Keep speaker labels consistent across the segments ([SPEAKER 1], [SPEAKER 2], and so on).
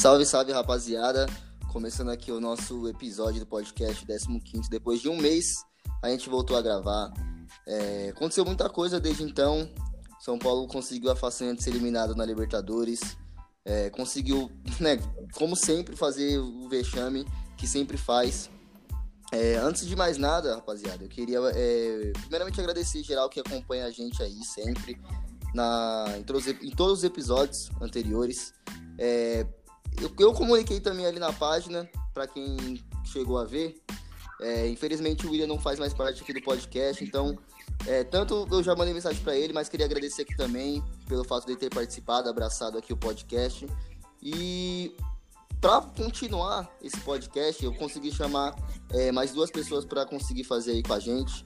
[SPEAKER 1] Salve, salve, rapaziada. Começando aqui o nosso episódio do podcast 15. Depois de um mês, a gente voltou a gravar. É, aconteceu muita coisa desde então. São Paulo conseguiu a façanha de ser eliminado na Libertadores. É, conseguiu, né, como sempre, fazer o vexame que sempre faz. É, antes de mais nada, rapaziada, eu queria é, primeiramente agradecer geral que acompanha a gente aí sempre na, em, todos, em todos os episódios anteriores. É, eu, eu, comuniquei também ali na página, para quem chegou a ver. É, infelizmente o William não faz mais parte aqui do podcast, então é, tanto eu já mandei mensagem para ele, mas queria agradecer aqui também pelo fato de ter participado, abraçado aqui o podcast. E para continuar esse podcast, eu consegui chamar é, mais duas pessoas para conseguir fazer aí com a gente,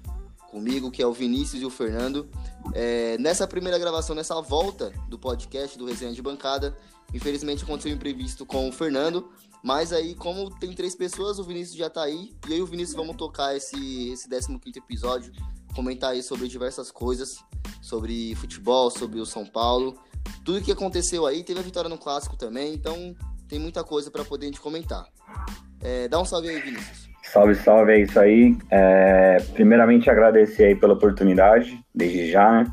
[SPEAKER 1] comigo, que é o Vinícius e o Fernando. É, nessa primeira gravação, nessa volta do podcast do Resenha de Bancada, infelizmente aconteceu um imprevisto com o Fernando, mas aí, como tem três pessoas, o Vinícius já tá aí, e e o Vinícius vamos tocar esse, esse 15 episódio, comentar aí sobre diversas coisas, sobre futebol, sobre o São Paulo, tudo que aconteceu aí, teve a vitória no Clássico também, então tem muita coisa para poder a gente comentar. É, dá um salve aí, Vinícius.
[SPEAKER 2] Salve, salve, é isso aí. É, primeiramente agradecer aí pela oportunidade, desde já, né?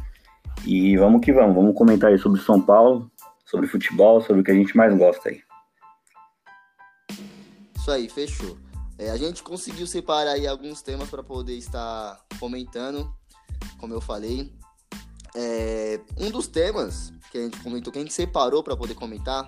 [SPEAKER 2] E vamos que vamos, vamos comentar aí sobre São Paulo, sobre futebol, sobre o que a gente mais gosta aí.
[SPEAKER 1] Isso aí, fechou. É, a gente conseguiu separar aí alguns temas para poder estar comentando, como eu falei. É, um dos temas que a gente comentou, que a gente separou para poder comentar,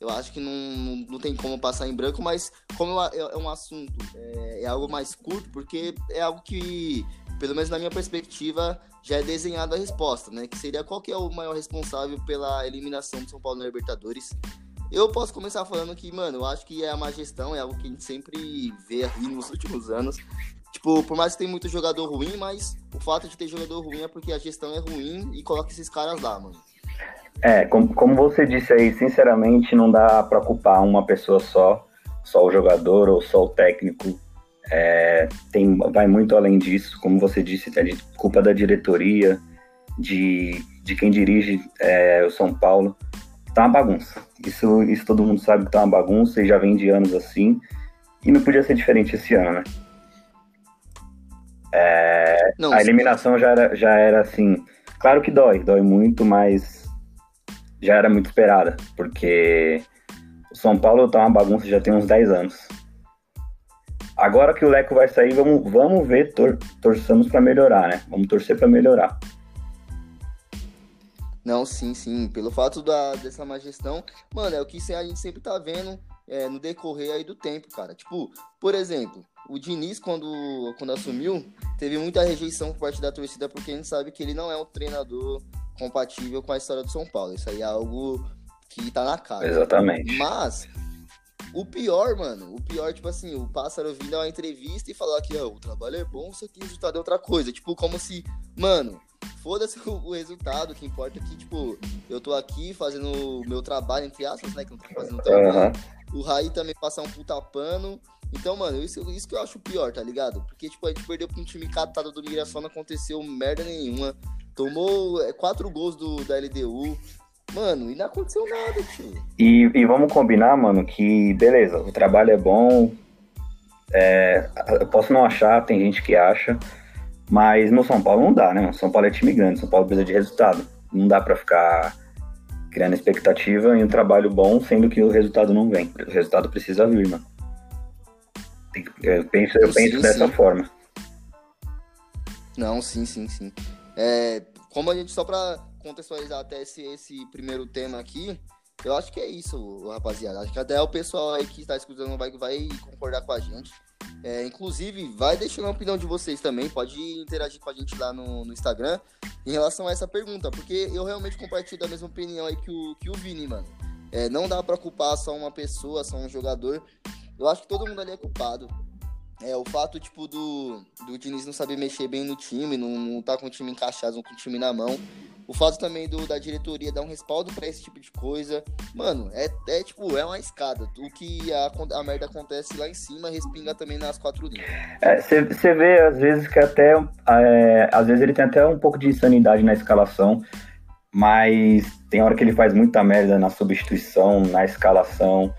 [SPEAKER 1] eu acho que não, não, tem como passar em branco, mas como é, é um assunto, é, é, algo mais curto, porque é algo que, pelo menos na minha perspectiva, já é desenhado a resposta, né? Que seria qual que é o maior responsável pela eliminação do São Paulo na Libertadores. Eu posso começar falando que, mano, eu acho que é a má gestão, é algo que a gente sempre vê aí nos últimos anos. Tipo, por mais que tem muito jogador ruim, mas o fato de ter jogador ruim é porque a gestão é ruim e coloca esses caras lá, mano.
[SPEAKER 2] É, como, como você disse aí, sinceramente, não dá para culpar uma pessoa só, só o jogador ou só o técnico. É, tem, vai muito além disso, como você disse, é de culpa da diretoria, de, de quem dirige é, o São Paulo. Tá uma bagunça. Isso, isso todo mundo sabe que tá uma bagunça e já vem de anos assim. E não podia ser diferente esse ano, né? É, não, a eliminação já era, já era assim. Claro que dói, dói muito, mas já era muito esperada, porque o São Paulo tá uma bagunça já tem uns 10 anos. Agora que o Leco vai sair, vamos, vamos ver, tor torçamos para melhorar, né? Vamos torcer para melhorar.
[SPEAKER 1] Não, sim, sim. Pelo fato da, dessa má gestão, mano, é o que a gente sempre tá vendo é, no decorrer aí do tempo, cara. Tipo, por exemplo, o Diniz, quando, quando assumiu, teve muita rejeição por parte da torcida, porque a gente sabe que ele não é um treinador compatível com a história do São Paulo. Isso aí é algo que tá na cara.
[SPEAKER 2] Exatamente.
[SPEAKER 1] Mas o pior, mano, o pior, tipo assim, o pássaro vindo a uma entrevista e falar que ó, o trabalho é bom, só que o resultado é outra coisa. Tipo, como se, mano, foda-se o, resultado, o que importa é que, tipo, eu tô aqui fazendo o meu trabalho, entre aspas, né? Que não tô fazendo trabalho. Uhum. O Raí também passar um puta pano. Então, mano, isso, isso que eu acho pior, tá ligado? Porque, tipo, a gente perdeu pra um time catado do Migração, não aconteceu merda nenhuma. Tomou é, quatro gols do, da LDU. Mano, e não aconteceu nada, tio.
[SPEAKER 2] E, e vamos combinar, mano, que beleza, o trabalho é bom. É, eu posso não achar, tem gente que acha. Mas no São Paulo não dá, né? O São Paulo é time grande, São Paulo precisa de resultado. Não dá para ficar criando expectativa em um trabalho bom, sendo que o resultado não vem. O resultado precisa vir, mano. Eu penso, eu penso sim, dessa sim. forma.
[SPEAKER 1] Não, sim, sim, sim. É, como a gente, só para contextualizar até esse, esse primeiro tema aqui, eu acho que é isso, rapaziada. Acho que até o pessoal aí que está escutando vai, vai concordar com a gente. É, inclusive, vai deixando a opinião de vocês também. Pode interagir com a gente lá no, no Instagram em relação a essa pergunta, porque eu realmente compartilho da mesma opinião aí que o, que o Vini, mano. É, não dá para culpar só uma pessoa, só um jogador. Eu acho que todo mundo ali é culpado. É, o fato, tipo, do, do Diniz não saber mexer bem no time, não, não tá com o time encaixado, com o time na mão. O fato também do, da diretoria dar um respaldo para esse tipo de coisa. Mano, é, é tipo, é uma escada. O que a, a merda acontece lá em cima respinga também nas quatro linhas.
[SPEAKER 2] Você é, vê, às vezes, que até. É, às vezes ele tem até um pouco de insanidade na escalação. mas tem hora que ele faz muita merda na substituição, na escalação.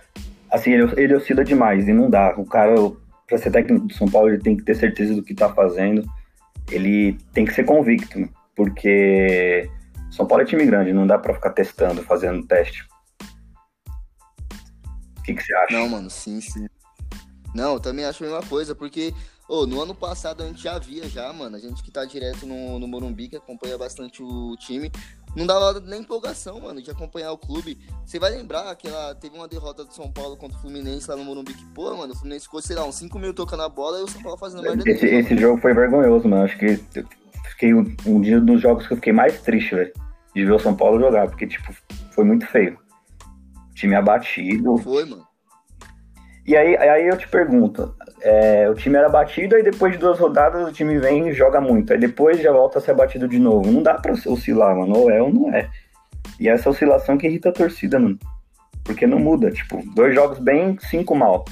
[SPEAKER 2] Assim, ele, ele oscila demais e não dá. O cara, pra ser técnico do São Paulo, ele tem que ter certeza do que tá fazendo. Ele tem que ser convicto, porque São Paulo é time grande, não dá para ficar testando, fazendo teste. O que, que você acha?
[SPEAKER 1] Não, mano, sim, sim. Não, eu também acho a mesma coisa, porque oh, no ano passado a gente já via já, mano. A gente que tá direto no, no Morumbi, que acompanha bastante o time, não dava nem empolgação, mano, de acompanhar o clube. Você vai lembrar que ela teve uma derrota do São Paulo contra o Fluminense lá no Morumbi, que, pô, mano, o Fluminense ficou, sei lá, uns 5 mil tocando a bola e o São Paulo fazendo merda.
[SPEAKER 2] Esse, dele, esse jogo foi vergonhoso, mano. Acho que fiquei um, um dia dos jogos que eu fiquei mais triste, velho, de ver o São Paulo jogar, porque, tipo, foi muito feio. Time abatido.
[SPEAKER 1] Foi, mano.
[SPEAKER 2] E aí, aí eu te pergunto, é, o time era batido, aí depois de duas rodadas o time vem e joga muito. Aí depois já volta a ser batido de novo. Não dá pra oscilar, mano. Ou é ou não é. E essa oscilação que irrita a torcida, mano. Porque não muda. Tipo, dois jogos bem, cinco mal.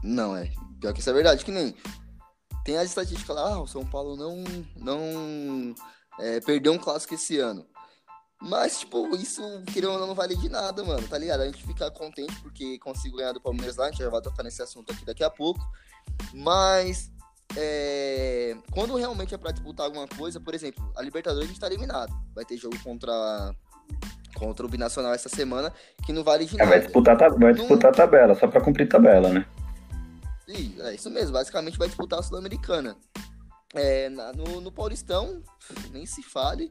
[SPEAKER 1] Não, é. Pior que isso é verdade. Que nem. Tem as estatísticas lá, ah, o São Paulo não, não é, perdeu um clássico esse ano. Mas, tipo, isso, querendo ou não, não vale de nada, mano, tá ligado? A gente fica contente porque consigo ganhar do Palmeiras lá, a gente já vai tocar nesse assunto aqui daqui a pouco. Mas, é... quando realmente é pra disputar alguma coisa, por exemplo, a Libertadores a gente tá eliminado. Vai ter jogo contra, contra o Binacional essa semana, que não vale de
[SPEAKER 2] é,
[SPEAKER 1] nada.
[SPEAKER 2] Vai disputar, vai disputar a tabela, só pra cumprir tabela, né?
[SPEAKER 1] Sim, é isso mesmo, basicamente vai disputar a Sul-Americana. É, no, no Paulistão, nem se fale.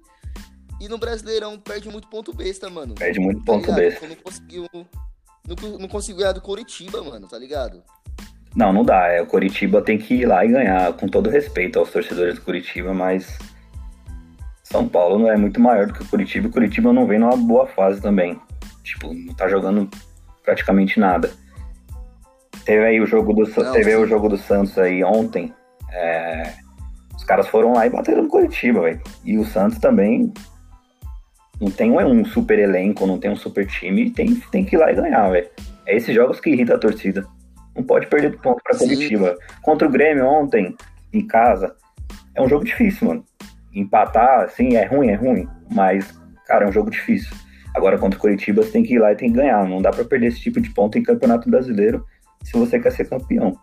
[SPEAKER 1] E no Brasileirão perde muito ponto besta, mano.
[SPEAKER 2] Perde muito tá ponto besta.
[SPEAKER 1] Não conseguiu, não, não conseguiu ganhar do Coritiba, mano, tá ligado?
[SPEAKER 2] Não, não dá. É, o Coritiba tem que ir lá e ganhar, com todo respeito aos torcedores do Curitiba, mas São Paulo não é muito maior do que o Curitiba. O Curitiba não vem numa boa fase também. Tipo, não tá jogando praticamente nada. Teve aí o jogo do, não, teve o jogo do Santos aí ontem. É, os caras foram lá e bateram no Curitiba, velho. E o Santos também não tem um super elenco, não tem um super time, tem, tem que ir lá e ganhar, velho. É esses jogos que irritam a torcida. Não pode perder ponto pra coletiva. Contra o Grêmio ontem, em casa, é um jogo difícil, mano. Empatar, sim, é ruim, é ruim. Mas, cara, é um jogo difícil. Agora, contra o Curitiba, você tem que ir lá e tem que ganhar. Não dá pra perder esse tipo de ponto em campeonato brasileiro se você quer ser campeão.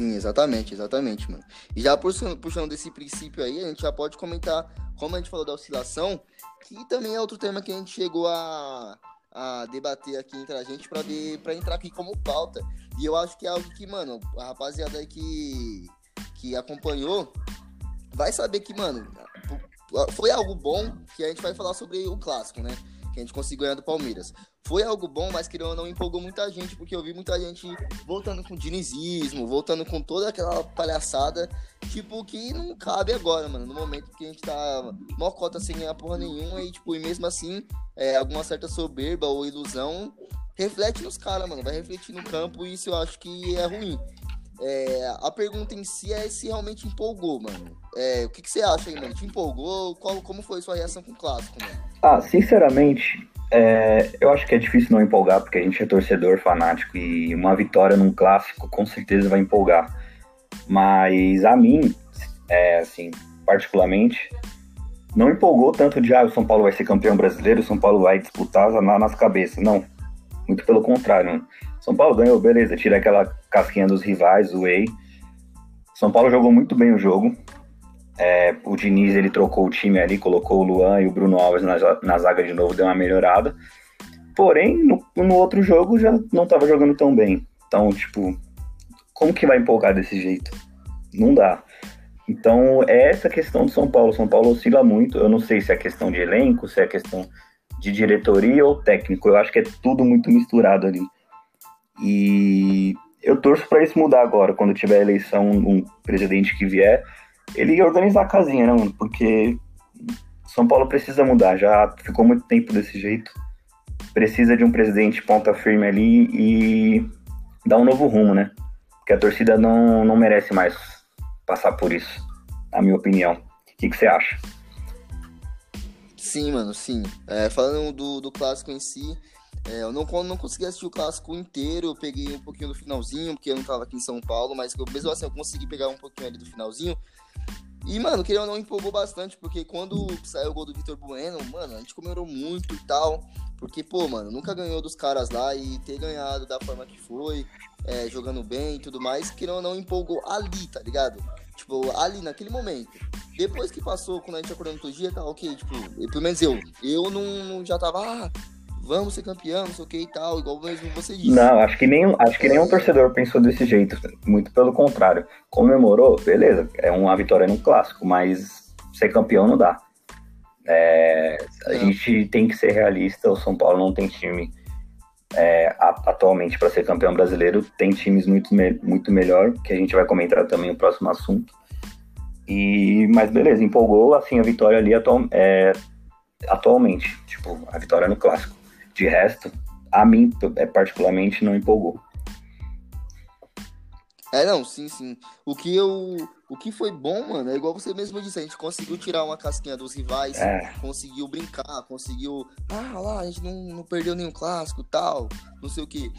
[SPEAKER 1] Sim, exatamente, exatamente, mano. E já puxando, puxando desse princípio aí, a gente já pode comentar, como a gente falou da oscilação, que também é outro tema que a gente chegou a, a debater aqui entre a gente para ver para entrar aqui como pauta. E eu acho que é algo que, mano, a rapaziada aí que, que acompanhou vai saber que, mano, foi algo bom que a gente vai falar sobre o clássico, né? Que a gente conseguiu ganhar do Palmeiras foi algo bom, mas que não empolgou muita gente, porque eu vi muita gente voltando com dinizismo, voltando com toda aquela palhaçada, tipo, que não cabe agora, mano, no momento que a gente tá mocota sem ganhar porra nenhuma, e tipo, e mesmo assim, é, alguma certa soberba ou ilusão reflete nos caras, mano, vai refletir no campo, e isso eu acho que é ruim. É, a pergunta em si é se realmente empolgou, mano. É, o que, que você acha aí, mano? Te empolgou? Qual, como foi sua reação com o clássico, mano?
[SPEAKER 2] Ah, sinceramente, é, eu acho que é difícil não empolgar, porque a gente é torcedor fanático e uma vitória num clássico com certeza vai empolgar. Mas a mim, é, assim, particularmente, não empolgou tanto de ah, o São Paulo vai ser campeão brasileiro, o São Paulo vai disputar na, nas cabeças. Não. Muito pelo contrário. São Paulo ganhou, beleza, tira aquela casquinha dos rivais, o Whey. São Paulo jogou muito bem o jogo. É, o Diniz ele trocou o time ali, colocou o Luan e o Bruno Alves na, na zaga de novo, deu uma melhorada. Porém, no, no outro jogo já não estava jogando tão bem. Então, tipo, como que vai empolgar desse jeito? Não dá. Então, é essa questão do São Paulo. São Paulo oscila muito. Eu não sei se é questão de elenco, se é questão de diretoria ou técnico. Eu acho que é tudo muito misturado ali. E eu torço para isso mudar agora, quando tiver eleição, um presidente que vier ele ia organizar a casinha, né, mano? Porque São Paulo precisa mudar, já ficou muito tempo desse jeito. Precisa de um presidente ponta firme ali e dar um novo rumo, né? Porque a torcida não, não merece mais passar por isso, na minha opinião. O que, que você acha?
[SPEAKER 1] Sim, mano, sim. É, falando do, do clássico em si, é, eu não, não consegui assistir o clássico inteiro, eu peguei um pouquinho do finalzinho, porque eu não tava aqui em São Paulo, mas mesmo assim eu consegui pegar um pouquinho ali do finalzinho. E, mano, ou não, empolgou bastante, porque quando saiu o gol do Vitor Bueno, mano, a gente comemorou muito e tal. Porque, pô, mano, nunca ganhou dos caras lá e ter ganhado da forma que foi, é, jogando bem e tudo mais, querendo ou não, empolgou ali, tá ligado? Tipo, ali, naquele momento. Depois que passou, quando a gente acordou no outro dia, tá ok, tipo, pelo menos eu. Eu não, não já tava, ah, vamos ser campeão, não sei o que e tal, igual mesmo você disse.
[SPEAKER 2] Não, acho que nenhum, acho que nenhum torcedor pensou desse jeito. Muito pelo contrário. Comemorou, beleza, é uma vitória no clássico, mas ser campeão não dá. É, a não. gente tem que ser realista, o São Paulo não tem time é, atualmente para ser campeão brasileiro, tem times muito, muito melhor, que a gente vai comentar também no próximo assunto. E, mas beleza, empolgou assim a vitória ali atual, é, atualmente, tipo, a vitória no clássico. De resto, a mim, é, particularmente, não empolgou.
[SPEAKER 1] É, não, sim, sim. O que eu. O que foi bom, mano, é igual você mesmo disse, a gente conseguiu tirar uma casquinha dos rivais, é. conseguiu brincar, conseguiu. Ah, lá, a gente não, não perdeu nenhum clássico tal, não sei o que.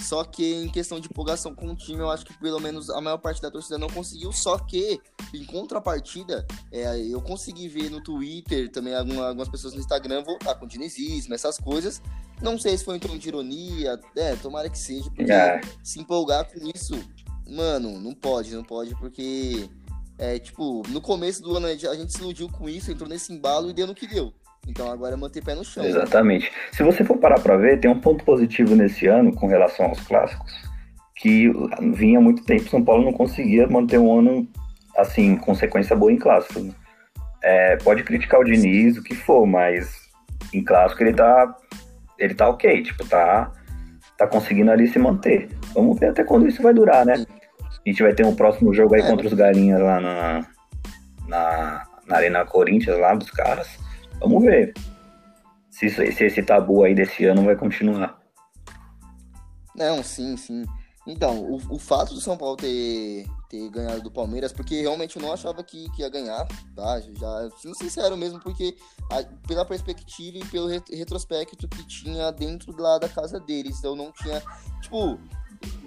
[SPEAKER 1] Só que em questão de empolgação com o time, eu acho que pelo menos a maior parte da torcida não conseguiu. Só que, em contrapartida, é, eu consegui ver no Twitter, também alguma, algumas pessoas no Instagram voltar com dinizismo, essas coisas. Não sei se foi um tom de ironia, é, tomara que seja, porque é. se empolgar com isso, mano, não pode, não pode, porque, é, tipo, no começo do ano a gente se iludiu com isso, entrou nesse embalo e deu no que deu. Então agora é manter pé no chão.
[SPEAKER 2] Exatamente. Se você for parar para ver, tem um ponto positivo nesse ano com relação aos clássicos, que vinha muito tempo São Paulo não conseguia manter um ano assim, com sequência boa em clássicos. Né? É, pode criticar o Diniz, o que for, mas em clássico ele tá ele tá ok, tipo, tá tá conseguindo ali se manter. Vamos ver até quando isso vai durar, né? A gente vai ter um próximo jogo aí é. contra os galinhas lá na, na, na Arena Corinthians lá dos caras. Vamos ver se, se esse tabu aí desse ano vai continuar.
[SPEAKER 1] Não, sim, sim. Então, o, o fato do São Paulo ter, ter ganhado do Palmeiras, porque realmente eu não achava que, que ia ganhar, tá? Já, sendo sincero mesmo, porque a, pela perspectiva e pelo retrospecto que tinha dentro lá da casa deles, eu não tinha, tipo,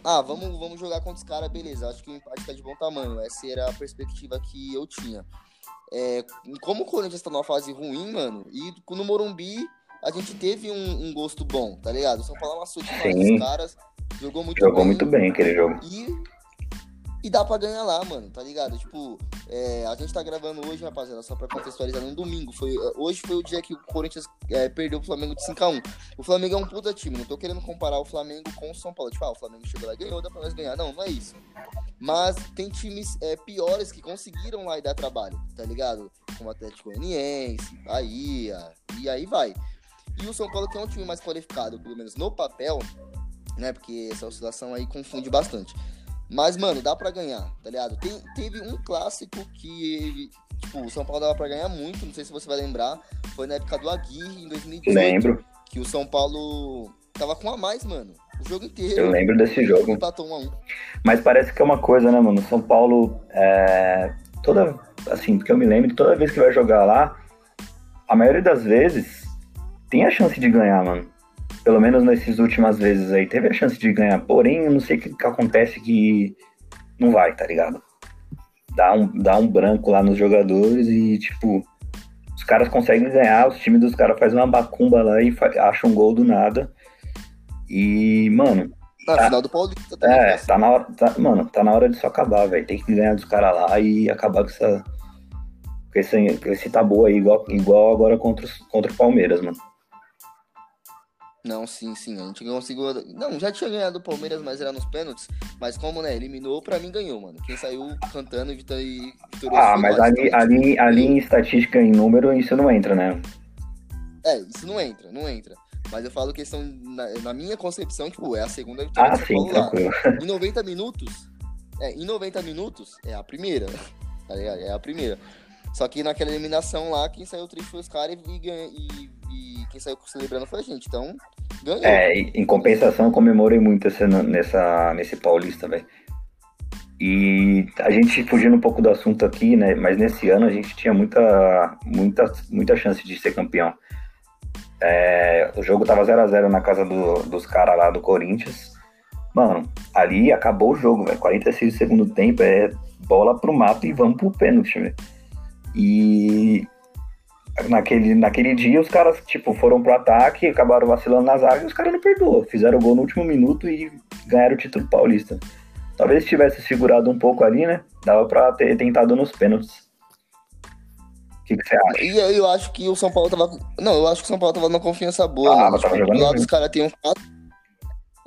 [SPEAKER 1] ah, vamos, vamos jogar contra os caras, beleza, acho que o empate tá de bom tamanho, essa era a perspectiva que eu tinha. É, como o Corinthians tá numa fase ruim, mano, e no Morumbi a gente teve um, um gosto bom, tá ligado? O São Paulo amassou demais os caras, jogou muito
[SPEAKER 2] jogou bem. Jogou muito bem aquele jogo.
[SPEAKER 1] E, e dá pra ganhar lá, mano, tá ligado? Tipo, é, a gente tá gravando hoje, rapaziada, só pra contextualizar, no domingo. Foi, hoje foi o dia que o Corinthians é, perdeu o Flamengo de 5x1. O Flamengo é um puta time, não tô querendo comparar o Flamengo com o São Paulo. Tipo, ah, o Flamengo chegou lá e ganhou, dá pra nós ganhar. Não, não é isso. Mas tem times é, piores que conseguiram lá e dar trabalho, tá ligado? Como Atlético Goianiense, Bahia, e aí vai. E o São Paulo que é um time mais qualificado, pelo menos no papel, né? Porque essa oscilação aí confunde bastante. Mas, mano, dá pra ganhar, tá ligado? Tem, teve um clássico que, tipo, o São Paulo dava pra ganhar muito, não sei se você vai lembrar. Foi na época do Aguirre, em 2018.
[SPEAKER 2] Lembro.
[SPEAKER 1] Que o São Paulo tava com a mais, mano. O jogo inteiro.
[SPEAKER 2] Eu lembro desse jogo.
[SPEAKER 1] Empatou um a um.
[SPEAKER 2] Mas parece que é uma coisa, né, mano? O São Paulo, é... toda, assim, porque eu me lembro, toda vez que vai jogar lá, a maioria das vezes tem a chance de ganhar, mano pelo menos nessas últimas vezes aí, teve a chance de ganhar. Porém, eu não sei o que, que acontece que não vai, tá ligado? Dá um, dá um branco lá nos jogadores e, tipo, os caras conseguem ganhar, os times dos caras fazem uma bacumba lá e acham um gol do nada. E, mano.
[SPEAKER 1] Ah, tá, final do Paulista também.
[SPEAKER 2] É, tá na hora. Tá, mano, tá na hora disso acabar, velho. Tem que ganhar dos caras lá e acabar com essa. Com esse, com esse tabu aí, igual, igual agora contra, os, contra o Palmeiras, mano.
[SPEAKER 1] Não, sim, sim. A gente conseguiu. Não, já tinha ganhado o Palmeiras, mas era nos pênaltis. Mas como, né, eliminou, pra mim ganhou, mano. Quem saiu cantando e vitorioso.
[SPEAKER 2] Ah, mas ali, ali, ali em estatística, em número, isso não entra, né?
[SPEAKER 1] É, isso não entra, não entra. Mas eu falo questão, na, na minha concepção, tipo, é a segunda vitória
[SPEAKER 2] ah, do São Paulo lá.
[SPEAKER 1] Em 90 minutos. É, em 90 minutos é a primeira. Tá ligado? É a primeira. Só que naquela eliminação lá, quem saiu triste foi os caras e, e, e, quem saiu celebrando foi a gente. Então, ganhou.
[SPEAKER 2] É, em compensação, eu comemorei muito essa, nessa, nesse Paulista, velho. E a gente fugindo um pouco do assunto aqui, né? Mas nesse ano a gente tinha muita, muita, muita chance de ser campeão. É, o jogo tava 0 a 0 na casa do, dos caras lá do Corinthians. Mano, ali acabou o jogo, velho. 46 do segundo tempo, é bola pro mato e vamos pro pênalti, velho. E naquele, naquele dia os caras, tipo, foram pro ataque, acabaram vacilando nas áreas e os caras não perdoam. Fizeram o gol no último minuto e ganharam o título paulista. Talvez se tivesse segurado um pouco ali, né? Dava pra ter tentado nos pênaltis. O que, que você acha?
[SPEAKER 1] E eu, eu acho que o São Paulo tava. Não, eu acho que o São Paulo tava numa confiança boa, ah, mano. Tava tipo, do lado dos caras tem um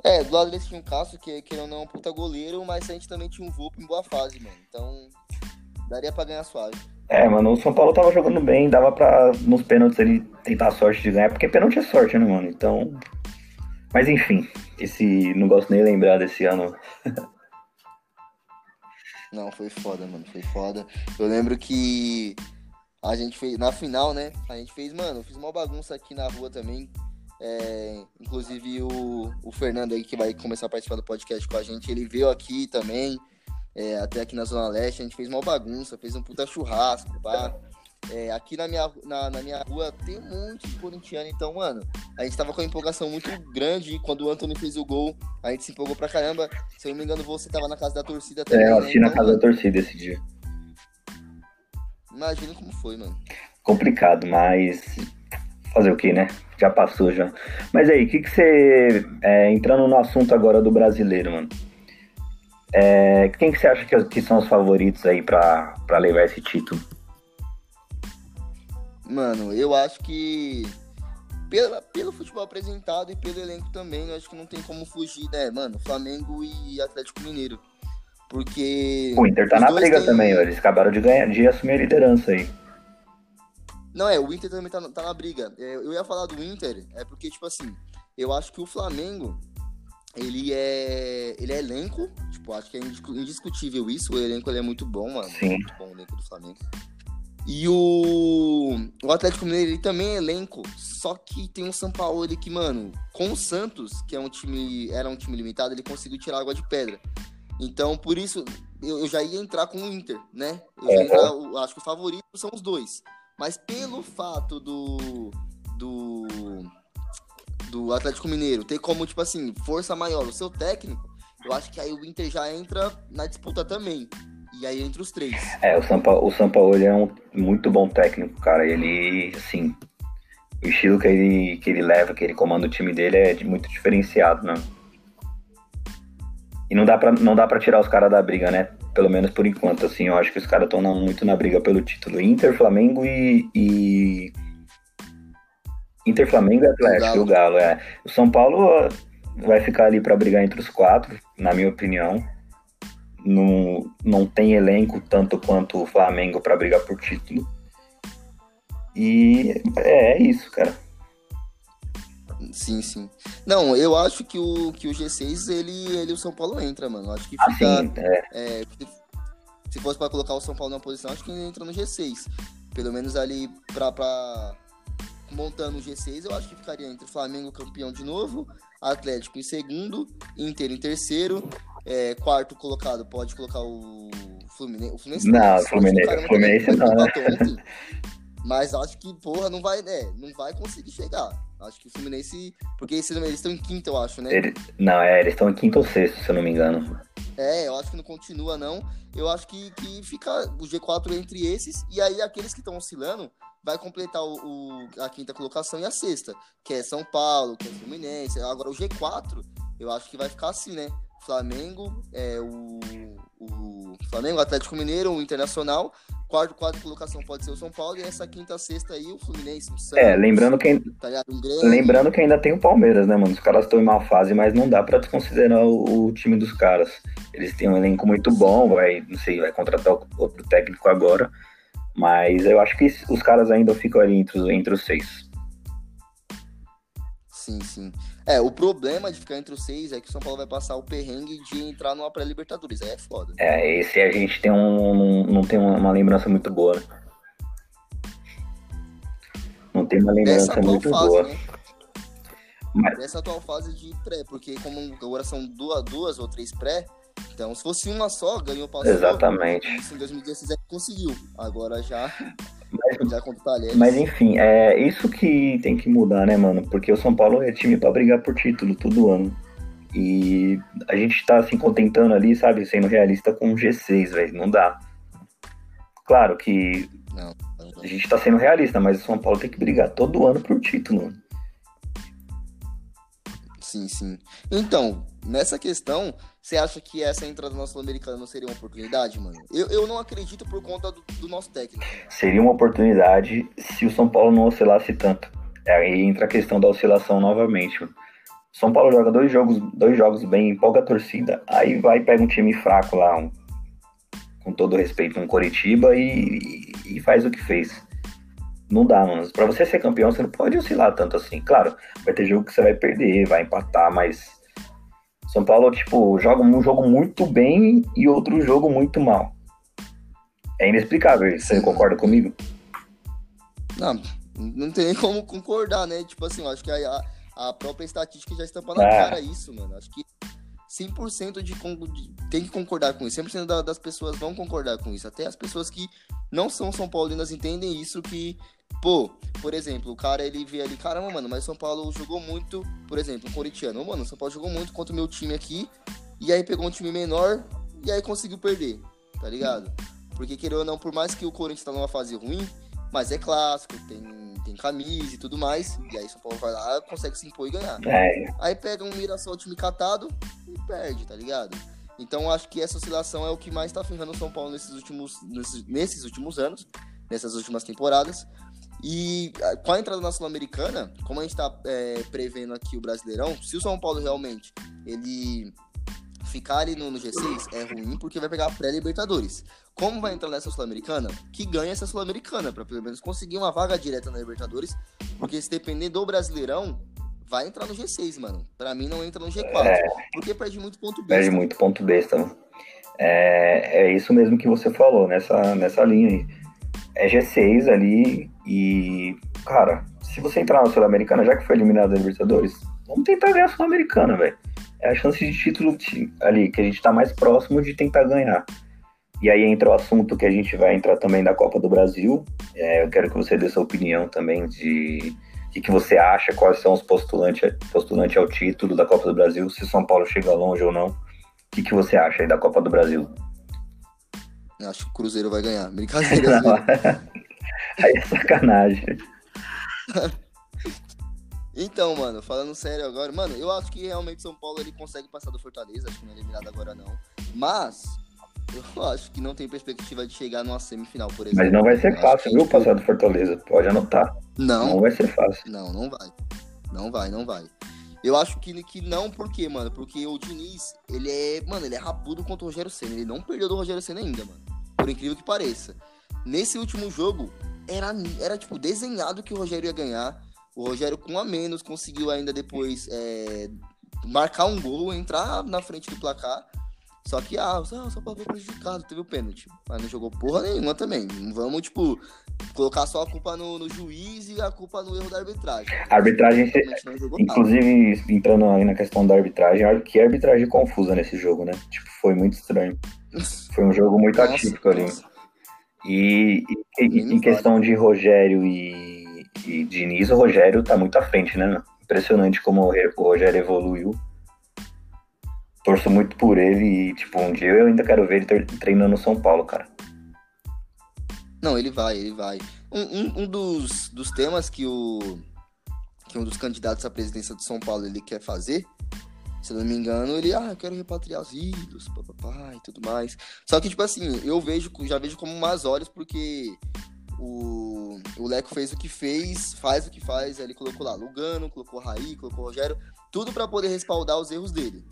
[SPEAKER 1] é, do lado desse tinha um Cássio, que, que não é um puta goleiro, mas a gente também tinha um Volpe em boa fase, mano. Então, daria pra ganhar suave.
[SPEAKER 2] É, mano, o São Paulo tava jogando bem, dava pra, nos pênaltis, ele tentar a sorte de ganhar, porque pênalti é sorte, né, mano? Então. Mas enfim, esse. Não gosto nem lembrar desse ano.
[SPEAKER 1] não, foi foda, mano, foi foda. Eu lembro que a gente fez. Na final, né? A gente fez, mano, eu fiz uma bagunça aqui na rua também. É, inclusive o, o Fernando aí que vai começar a participar do podcast com a gente, ele veio aqui também, é, até aqui na Zona Leste, a gente fez uma bagunça, fez um puta churrasco, pá. É, aqui na minha, na, na, minha rua tem um monte de corintiano, então, mano, a gente tava com uma empolgação muito grande. Quando o Anthony fez o gol, a gente se empolgou pra caramba. Se eu não me engano, você tava na casa da torcida também.
[SPEAKER 2] É, eu assisti né? na então, casa da torcida esse dia.
[SPEAKER 1] Imagina como foi, mano.
[SPEAKER 2] Complicado, mas fazer o que, né? Já passou já. Mas aí, o que, que você. É, entrando no assunto agora do brasileiro, mano. É, quem que você acha que, que são os favoritos aí pra, pra levar esse título?
[SPEAKER 1] Mano, eu acho que pela, pelo futebol apresentado e pelo elenco também, eu acho que não tem como fugir, né, mano? Flamengo e Atlético Mineiro. Porque.
[SPEAKER 2] O Inter tá na briga tem... também, eles acabaram de ganhar, de assumir a liderança aí.
[SPEAKER 1] Não, é, o Inter também tá, tá na briga. É, eu ia falar do Inter, é porque, tipo assim, eu acho que o Flamengo, ele é. Ele é elenco, tipo, acho que é indiscutível isso. O elenco ele é muito bom, mano.
[SPEAKER 2] Sim.
[SPEAKER 1] Muito bom o elenco do Flamengo. E o, o Atlético Mineiro ele também é elenco, só que tem um São Paulo que, mano, com o Santos, que é um time, era um time limitado, ele conseguiu tirar água de pedra. Então, por isso, eu, eu já ia entrar com o Inter, né? Eu é. entrar, eu acho que o favorito são os dois. Mas pelo fato do, do, do Atlético Mineiro ter como, tipo assim, força maior o seu técnico, eu acho que aí o Inter já entra na disputa também. E aí entre os três.
[SPEAKER 2] É, o São Paulo, o São Paulo é um muito bom técnico, cara. Ele, assim, o estilo que ele, que ele leva, que ele comanda o time dele é muito diferenciado, né? E não dá pra, não dá pra tirar os caras da briga, né? Pelo menos por enquanto, assim, eu acho que os caras estão muito na briga pelo título. Inter, Flamengo e. e... Inter, Flamengo e Atlético, o Galo. é. O São Paulo vai ficar ali para brigar entre os quatro, na minha opinião. Não, não tem elenco tanto quanto o Flamengo para brigar por título. E é, é isso, cara.
[SPEAKER 1] Sim, sim. Não, eu acho que o, que o G6, ele, ele o São Paulo entra, mano. Acho que fica.
[SPEAKER 2] Assim, é.
[SPEAKER 1] É, se fosse para colocar o São Paulo na posição, acho que ele entra no G6. Pelo menos ali pra, pra montando o G6, eu acho que ficaria entre Flamengo campeão de novo, Atlético em segundo, Inter em terceiro, é, quarto colocado pode colocar o Fluminense. O
[SPEAKER 2] Fluminense não, o Fluminense, Fluminense não.
[SPEAKER 1] Mas acho que, porra, não vai, né, não vai conseguir chegar. Acho que o Fluminense. Porque eles estão em quinto, eu acho, né?
[SPEAKER 2] Ele, não, é, eles estão em quinto ou sexto, se eu não me engano.
[SPEAKER 1] É, eu acho que não continua, não. Eu acho que, que fica o G4 entre esses. E aí aqueles que estão oscilando vai completar o, o, a quinta colocação e a sexta. Que é São Paulo, que é Fluminense. Agora o G4, eu acho que vai ficar assim, né? Flamengo, é, o, o Flamengo, Atlético Mineiro, o Internacional. Quarto, quarto colocação pode ser o São Paulo. E essa quinta, sexta aí, o Fluminense, o
[SPEAKER 2] Santos. É, lembrando que, tá um lembrando que ainda tem o Palmeiras, né, mano? Os caras estão em má fase, mas não dá pra desconsiderar o, o, time dos caras. Eles têm um elenco muito bom, vai, não sei, vai contratar outro técnico agora. Mas eu acho que os caras ainda ficam ali entre, entre os seis.
[SPEAKER 1] Sim, sim. É, o problema de ficar entre os seis é que o São Paulo vai passar o perrengue de entrar numa pré-Libertadores. Aí é foda.
[SPEAKER 2] É, esse a gente tem um, não tem uma lembrança muito boa. Né? Não tem uma lembrança muito fase, boa. Né?
[SPEAKER 1] Mas... Essa atual fase de pré, porque como agora são duas, duas ou três pré, então se fosse uma só, ganhou passou.
[SPEAKER 2] Exatamente.
[SPEAKER 1] Isso em 2016 é conseguiu. Agora já
[SPEAKER 2] mas, mas enfim, é isso que tem que mudar, né, mano? Porque o São Paulo é time para brigar por título todo ano. E a gente tá se assim, contentando ali, sabe, sendo realista com o G6, velho. Não dá. Claro que
[SPEAKER 1] Não,
[SPEAKER 2] A gente tá sendo realista, mas o São Paulo tem que brigar todo ano por título.
[SPEAKER 1] Sim, sim. Então, nessa questão, você acha que essa entrada na Sul-Americana não seria uma oportunidade, mano? Eu, eu não acredito por conta do, do nosso técnico.
[SPEAKER 2] Seria uma oportunidade se o São Paulo não oscilasse tanto. Aí entra a questão da oscilação novamente. São Paulo joga dois jogos, dois jogos bem, empolga a torcida, aí vai e pega um time fraco lá, um, com todo respeito, um Coritiba e, e, faz o que fez. Não dá, mano. Pra você ser campeão, você não pode oscilar tanto assim. Claro, vai ter jogo que você vai perder, vai empatar, mas São Paulo, tipo, joga um jogo muito bem e outro jogo muito mal. É inexplicável. Você concorda comigo?
[SPEAKER 1] Não, não tem nem como concordar, né? Tipo assim, eu acho que a, a própria estatística já estampa na
[SPEAKER 2] É.
[SPEAKER 1] cara isso, mano. Acho que 100% de, de tem que concordar com isso. 100% da- das pessoas vão concordar com isso. Até as pessoas que não são São Paulinas entendem isso que, pô, por exemplo, o cara ele vê ali, caramba, mano, mas São Paulo jogou muito, por exemplo, um corintiano, "Ô, mano, São Paulo jogou muito contra o meu time aqui, e aí pegou um time menor e aí conseguiu perder, tá ligado? Porque querendo ou não, por mais que o Corinthians tá numa fase ruim, mas é clássico, tem, tem camisa e tudo mais, e aí São Paulo vai lá, consegue se impor e ganhar.
[SPEAKER 2] É,
[SPEAKER 1] Aí pega um Mirassol time catado e perde, tá ligado? Então acho que essa oscilação é o que mais tá ferrando o São Paulo nesses últimos, nesses, nesses últimos anos, nessas últimas temporadas. E ah, com a entrada na Sul-Americana, como a gente tá é, prevendo aqui o Brasileirão, se o São Paulo realmente ele ficar ali no, no G6, é ruim porque vai pegar a pré-Libertadores. Como vai entrar nessa Sul-Americana? Que ganha essa Sul-Americana, pra pelo menos conseguir uma vaga direta na Libertadores, porque se depender do Brasileirão, vai entrar no G6, mano. Pra mim não entra no G4. Porque perde muito ponto besta.
[SPEAKER 2] perde muito ponto besta. É, é isso mesmo que você falou, nessa, nessa linha aí. É G6 ali e, cara, se você entrar na Sul-Americana, já que foi eliminado da Libertadores, vamos tentar ganhar a Sul-Americana, velho. É a chance de título ali, que a gente tá mais próximo de tentar ganhar. E aí entra o assunto que a gente vai entrar também da Copa do Brasil. É, eu quero que você dê sua opinião também de o que, que você acha, quais são os postulantes postulante ao título da Copa do Brasil, se São Paulo chega longe ou não. O que, que você acha aí da Copa do Brasil?
[SPEAKER 1] Acho que o Cruzeiro vai ganhar. Brincadeira. né?
[SPEAKER 2] aí é sacanagem.
[SPEAKER 1] Então, mano, falando sério agora, mano, eu acho que realmente São Paulo ele consegue passar do Fortaleza, acho que não é eliminado agora não. Mas eu acho que não tem perspectiva de chegar numa semifinal, por exemplo.
[SPEAKER 2] Mas não vai ser
[SPEAKER 1] Eu
[SPEAKER 2] fácil, viu, passar do Fortaleza? Pode anotar. Não
[SPEAKER 1] Não,
[SPEAKER 2] vai ser fácil.
[SPEAKER 1] não, não vai. Não vai, não vai. Eu acho que, que não, por quê, mano? Porque o Diniz, ele é, mano, ele é rabudo contra o Rogério Senna. Ele não perdeu do Rogério Senna ainda, mano. Por incrível que pareça. Nesse último jogo, era, era tipo, desenhado que o Rogério ia ganhar. O Rogério, com a menos, conseguiu ainda depois é, marcar um gol, entrar na frente do placar. Só que, ah, o São Paulo foi prejudicado, teve o pênalti. Mas não jogou porra nenhuma também. Não vamos, tipo, colocar só a culpa no, no juiz e a culpa no erro da arbitragem.
[SPEAKER 2] A arbitragem, se-
[SPEAKER 1] jogou nada.
[SPEAKER 2] inclusive, entrando aí na questão da arbitragem, que arbitragem confusa nesse jogo, né? Tipo, foi muito estranho. Foi um jogo muito
[SPEAKER 1] Nossa,
[SPEAKER 2] atípico ali.
[SPEAKER 1] nossa.
[SPEAKER 2] E, e- e- em questão de Rogério e, e Diniz, o Rogério tá muito à frente, né? Impressionante como o Rogério evoluiu. Torço muito por ele e, tipo, um dia eu ainda quero ver ele tre- treinando no São Paulo, cara.
[SPEAKER 1] Não, ele vai, ele vai. Um, um, um dos, dos temas que o que um dos candidatos à presidência de São Paulo ele quer fazer, se eu não me engano, ele, ah, eu quero repatriar os ídolos, papapá e tudo mais. Só que, tipo assim, eu vejo, já vejo como mais olhos, porque o, o Leco fez o que fez, faz o que faz, ele colocou lá Lugano, colocou Raí, colocou Rogério, tudo pra poder respaldar os erros dele.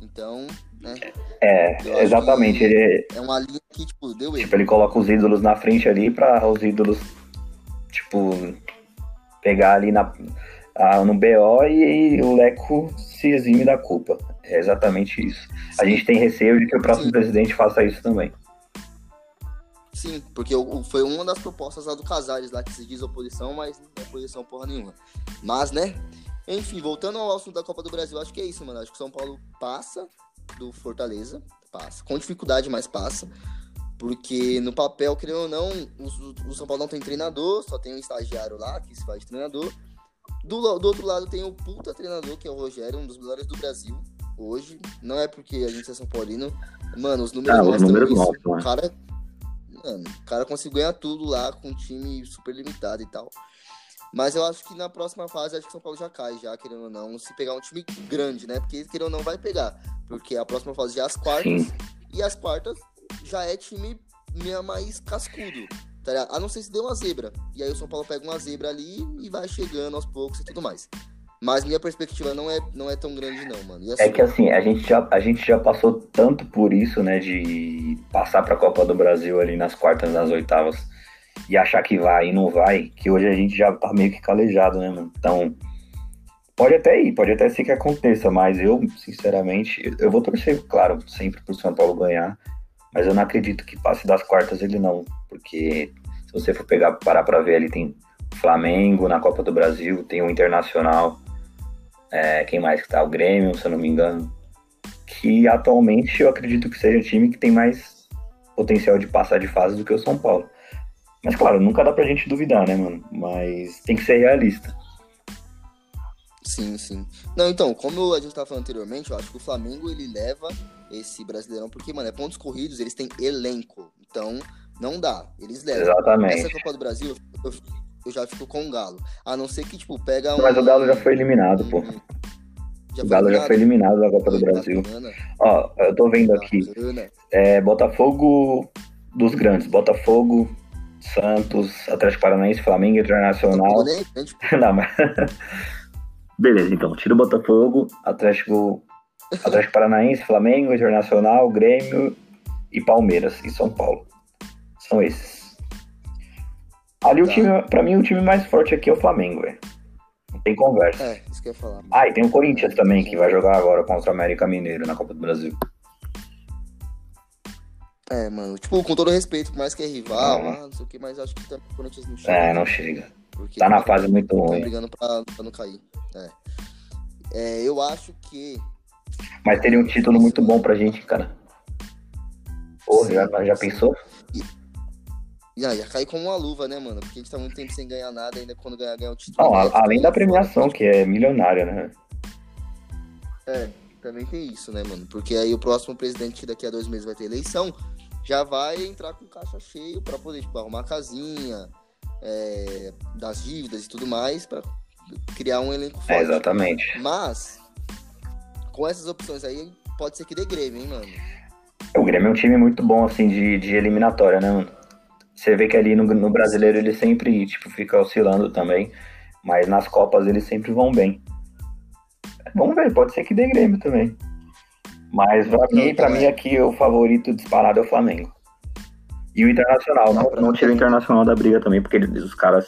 [SPEAKER 1] Então, né,
[SPEAKER 2] É, exatamente. Ele,
[SPEAKER 1] é uma linha que, tipo, deu erro.
[SPEAKER 2] tipo, ele coloca os ídolos na frente ali pra os ídolos, tipo, pegar ali na, ah, no BO e, o Leco se exime da culpa. É exatamente isso. A gente tem receio de que o próximo
[SPEAKER 1] Sim.
[SPEAKER 2] presidente faça isso também.
[SPEAKER 1] Sim, porque foi uma das propostas lá do Casares, lá que se diz oposição, mas não é oposição porra nenhuma. Mas, né? Enfim, voltando ao assunto da Copa do Brasil, acho que é isso, mano. Acho que o São Paulo passa do Fortaleza, passa. Com dificuldade, mas passa. Porque no papel, querendo ou não, o, o São Paulo não tem treinador, só tem um estagiário lá que se faz de treinador. Do, do outro lado tem o puta treinador, que é o Rogério, um dos melhores do Brasil hoje. Não é porque a gente é São Paulino. Mano, os números
[SPEAKER 2] Ah, os
[SPEAKER 1] mostram
[SPEAKER 2] números
[SPEAKER 1] isso.
[SPEAKER 2] mostram,
[SPEAKER 1] O
[SPEAKER 2] né?
[SPEAKER 1] cara mano. O cara conseguiu ganhar tudo lá com um time super limitado e tal. Mas eu acho que na próxima fase, acho que São Paulo já cai, já, querendo ou não, se pegar um time grande, né? Porque querendo ou não vai pegar. Porque a próxima fase já é as quartas. Sim. E as quartas já é time meio mais cascudo. Tá a não ser se dê uma zebra. E aí o São Paulo pega uma zebra ali e vai chegando aos poucos e tudo mais. Mas minha perspectiva não é, não é tão grande, não, mano.
[SPEAKER 2] Assim, é que assim, a gente, já, a gente já passou tanto por isso, né? De passar pra Copa do Brasil ali nas quartas, nas oitavas, e achar que vai e não vai, que hoje a gente já tá meio que calejado, né, mano? Então, pode até ir, pode até ser que aconteça, mas eu, sinceramente, eu vou torcer, claro, sempre pro São Paulo ganhar, mas eu não acredito que passe das quartas ele não, porque se você for pegar, parar pra ver, ali tem Flamengo na Copa do Brasil, tem o Internacional, é, quem mais que tá? O Grêmio, se eu não me engano. Que atualmente eu acredito que seja o time que tem mais potencial de passar de fase do que o São Paulo. Mas claro, nunca dá pra gente duvidar, né, mano? Mas tem que ser realista.
[SPEAKER 1] Sim, sim. Não, então, como a gente tava falando anteriormente, eu acho que o Flamengo ele leva esse Brasileirão, porque, mano, é pontos corridos, eles têm elenco. Então, não dá. Eles levam.
[SPEAKER 2] Exatamente.
[SPEAKER 1] Essa Copa do Brasil, eu, eu já fico com o Galo. A não ser que, tipo, pega
[SPEAKER 2] um. Mas o Galo já foi eliminado, pô. o Galo já foi eliminado da Copa do Brasil. Bacana. Ó, eu tô vendo aqui. É, Botafogo dos grandes. Botafogo, Santos, Atlético Paranaense, Flamengo Internacional. Não, mas. Beleza, então. Tira o Botafogo, Atlético, Atlético Paranaense, Flamengo, Internacional, Grêmio e Palmeiras e São Paulo. São esses. Ali tá. o time, pra mim, o time mais forte aqui é o Flamengo, velho. Não tem conversa.
[SPEAKER 1] É, isso que eu ia falar.
[SPEAKER 2] Ah, e tem o Corinthians também, que vai jogar agora contra o América Mineiro na Copa do Brasil.
[SPEAKER 1] É, mano, tipo, com todo respeito, por mais que é rival, é. não sei o que, mas acho que o Corinthians não chega.
[SPEAKER 2] É, não chega. Tá na fase muito ruim.
[SPEAKER 1] Tá brigando pra, pra não cair. É. é. Eu acho que.
[SPEAKER 2] Mas teria um título muito bom pra gente, cara. Porra, já, já pensou?
[SPEAKER 1] Já, ia cair como uma luva, né, mano? Porque a gente tá muito tempo sem ganhar nada, ainda quando ganhar, ganhar o título.
[SPEAKER 2] Não, além da premiação, que é milionária, né?
[SPEAKER 1] É, também tem isso, né, mano? Porque aí o próximo presidente daqui a dois meses vai ter eleição, já vai entrar com caixa cheio pra poder, tipo, arrumar a casinha, é, das dívidas e tudo mais, pra criar um elenco forte.
[SPEAKER 2] É, exatamente.
[SPEAKER 1] Mas, com essas opções aí, pode ser que dê Grêmio, hein, mano?
[SPEAKER 2] O Grêmio é um time muito bom, assim, de, de eliminatória, né, mano? Você vê que ali no, no brasileiro ele sempre tipo, fica oscilando também, mas nas Copas eles sempre vão bem. Vamos ver, pode ser que dê Grêmio também. Mas pra mim, pra mim aqui o favorito disparado é o Flamengo. E o Internacional, não, não tira o Internacional da briga também, porque eles, os caras,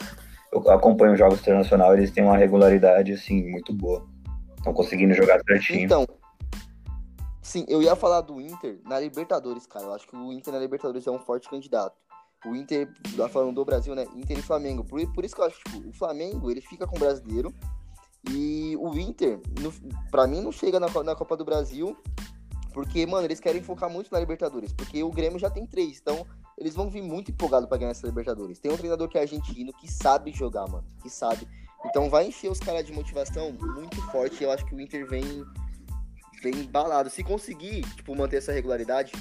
[SPEAKER 2] eu acompanho os jogos internacional, eles têm uma regularidade assim muito boa. Estão conseguindo jogar certinho.
[SPEAKER 1] Então, sim, eu ia falar do Inter na Libertadores, cara. Eu acho que o Inter na Libertadores é um forte candidato o Inter, falando do Brasil, né? Inter e Flamengo. Por, por isso que eu acho que tipo, o Flamengo ele fica com o brasileiro e o Inter, no, pra mim, não chega na, na Copa do Brasil porque, mano, eles querem focar muito na Libertadores. Porque o Grêmio já tem três, então eles vão vir muito empolgados para ganhar essa Libertadores. Tem um treinador que é argentino que sabe jogar, mano, que sabe. Então vai encher os caras de motivação muito forte. Eu acho que o Inter vem, vem embalado. Se conseguir, tipo, manter essa regularidade,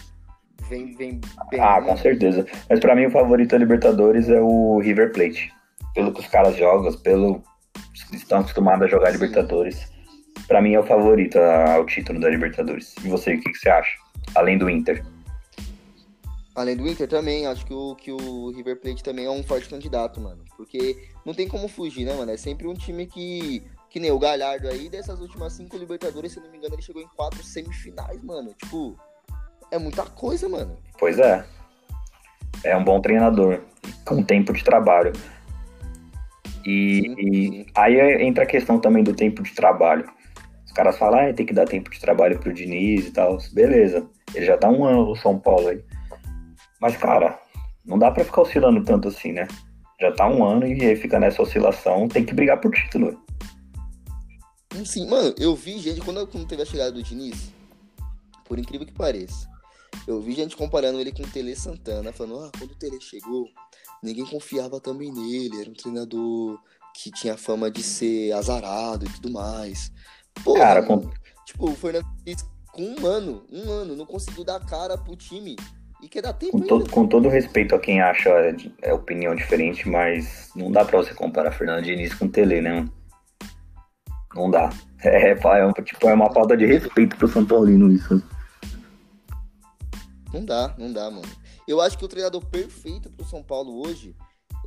[SPEAKER 1] vem, vem bem.
[SPEAKER 2] Ah, com certeza. Mas para mim o favorito da Libertadores é o River Plate. Pelo que os caras jogam, pelo que estão acostumados a jogar Sim. Libertadores. Para mim é o favorito ao título da Libertadores. E você, o que, que você acha? Além do Inter.
[SPEAKER 1] Além do Inter também, acho que o, que o River Plate também é um forte candidato, mano. Porque não tem como fugir, né, mano? É sempre um time que. Que nem o Galhardo aí, dessas últimas cinco Libertadores, se não me engano, ele chegou em quatro semifinais, mano. Tipo, é muita coisa, mano.
[SPEAKER 2] Pois é. É um bom treinador, com tempo de trabalho. E, sim, sim. e aí entra a questão também do tempo de trabalho. Caras falam, ah, tem que dar tempo de trabalho pro Diniz e tal. Beleza, ele já tá um ano no São Paulo aí. Mas, cara, não dá para ficar oscilando tanto assim, né? Já tá um ano e aí fica nessa oscilação, tem que brigar por título.
[SPEAKER 1] Sim, mano, eu vi gente, quando, quando teve a chegada do Diniz, por incrível que pareça, eu vi gente comparando ele com o Tele Santana, falando, ah, quando o Tele chegou, ninguém confiava também nele, era um treinador que tinha fama de ser azarado e tudo mais. Pô, Cara, com... tipo, o Fernando com um ano, um ano, não conseguiu dar cara pro time E quer dar tempo
[SPEAKER 2] Com
[SPEAKER 1] ainda.
[SPEAKER 2] todo, com todo respeito a quem acha é, opinião diferente, mas não dá pra você comparar Fernando Diniz com o Tele, né? Não dá. É, é, um- tipo, é uma falta de respeito pro São Paulino isso.
[SPEAKER 1] Não dá, não dá, mano. Eu acho que o treinador perfeito pro São Paulo hoje,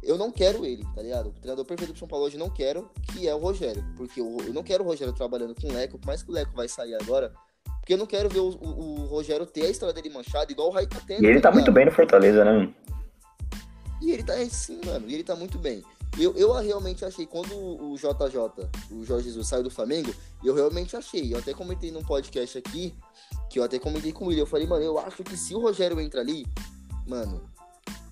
[SPEAKER 1] eu não quero ele, tá ligado? O treinador perfeito pro São Paulo hoje não quero, que é o Rogério. Porque eu, eu não quero o Rogério trabalhando com o Leco, por mais que o Leco vai sair agora. Porque eu não quero ver o, o- o Rogério ter a história dele manchada igual o Raí tá tendo.
[SPEAKER 2] E ele tá
[SPEAKER 1] ligado?
[SPEAKER 2] muito bem no Fortaleza, né?
[SPEAKER 1] E ele tá sim, mano. E ele tá muito bem. Eu, eu realmente achei, quando o JJ, o Jorge Jesus, saiu do Flamengo, eu realmente achei. Eu até comentei num podcast aqui, que eu até comentei com ele. Eu falei, mano, eu acho que se o Rogério entra ali, mano,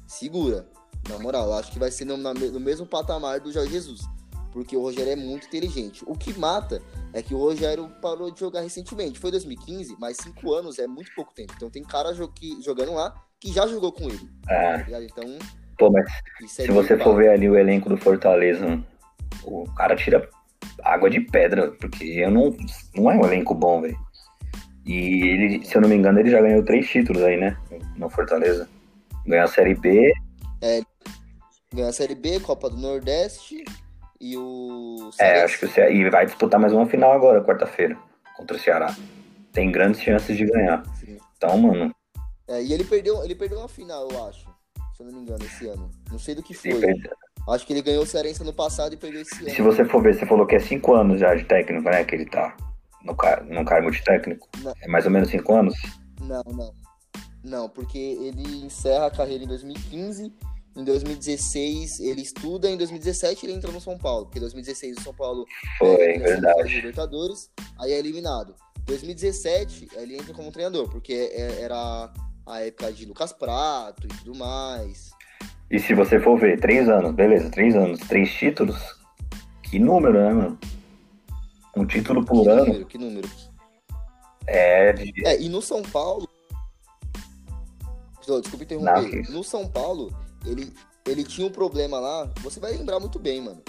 [SPEAKER 1] segura. Na moral, eu acho que vai ser no, na- no mesmo patamar do Jorge Jesus. Porque o Rogério é muito inteligente. O que mata é que o Rogério parou de jogar recentemente. Foi 2015, mas cinco anos é muito pouco tempo. Então tem cara jo- que- jogando lá que já jogou com ele.
[SPEAKER 2] É,
[SPEAKER 1] tá? Então,
[SPEAKER 2] pô, mas
[SPEAKER 1] é
[SPEAKER 2] se você for ver ali o elenco do Fortaleza, o cara tira água de pedra, porque eu não, não é um elenco bom, velho. E ele, se eu não me engano, ele já ganhou três títulos aí, né? No Fortaleza. Ganhou a Série B,
[SPEAKER 1] Ganhou a Série B, Copa do Nordeste e o.
[SPEAKER 2] É, acho que o Ceará. E vai disputar mais uma final agora, quarta-feira, contra o Ceará. Tem grandes chances de ganhar.
[SPEAKER 1] Sim.
[SPEAKER 2] Então, mano,
[SPEAKER 1] É, e ele perdeu, ele perdeu uma final, eu acho. Se eu não me engano, esse ano. Não sei do que foi. Acho que ele ganhou o Cearense ano passado e perdeu esse ano.
[SPEAKER 2] se você for ver, você falou que é cinco anos já de técnico, né? Que ele tá no, car no cargo de técnico.
[SPEAKER 1] Não.
[SPEAKER 2] É mais ou menos cinco anos?
[SPEAKER 1] Não, não. Não, porque ele encerra a carreira em 2015. Em 2016 ele estuda, em 2017 ele entra no São Paulo, porque em 2016 o São Paulo
[SPEAKER 2] Foi,
[SPEAKER 1] é, de
[SPEAKER 2] verdade.
[SPEAKER 1] Libertadores, aí é eliminado. 2017 ele entra como treinador, porque é- era a época de Lucas Prato e tudo mais.
[SPEAKER 2] E se você for ver, três anos, beleza, três anos, três títulos. Que número, né, mano? Um título por
[SPEAKER 1] que
[SPEAKER 2] ano
[SPEAKER 1] número, que número.
[SPEAKER 2] é de.
[SPEAKER 1] É, e no São Paulo. Desculpa
[SPEAKER 2] Não,
[SPEAKER 1] interromper.
[SPEAKER 2] isso.
[SPEAKER 1] No São Paulo, ele, ele tinha um problema lá. Você vai lembrar muito bem, mano.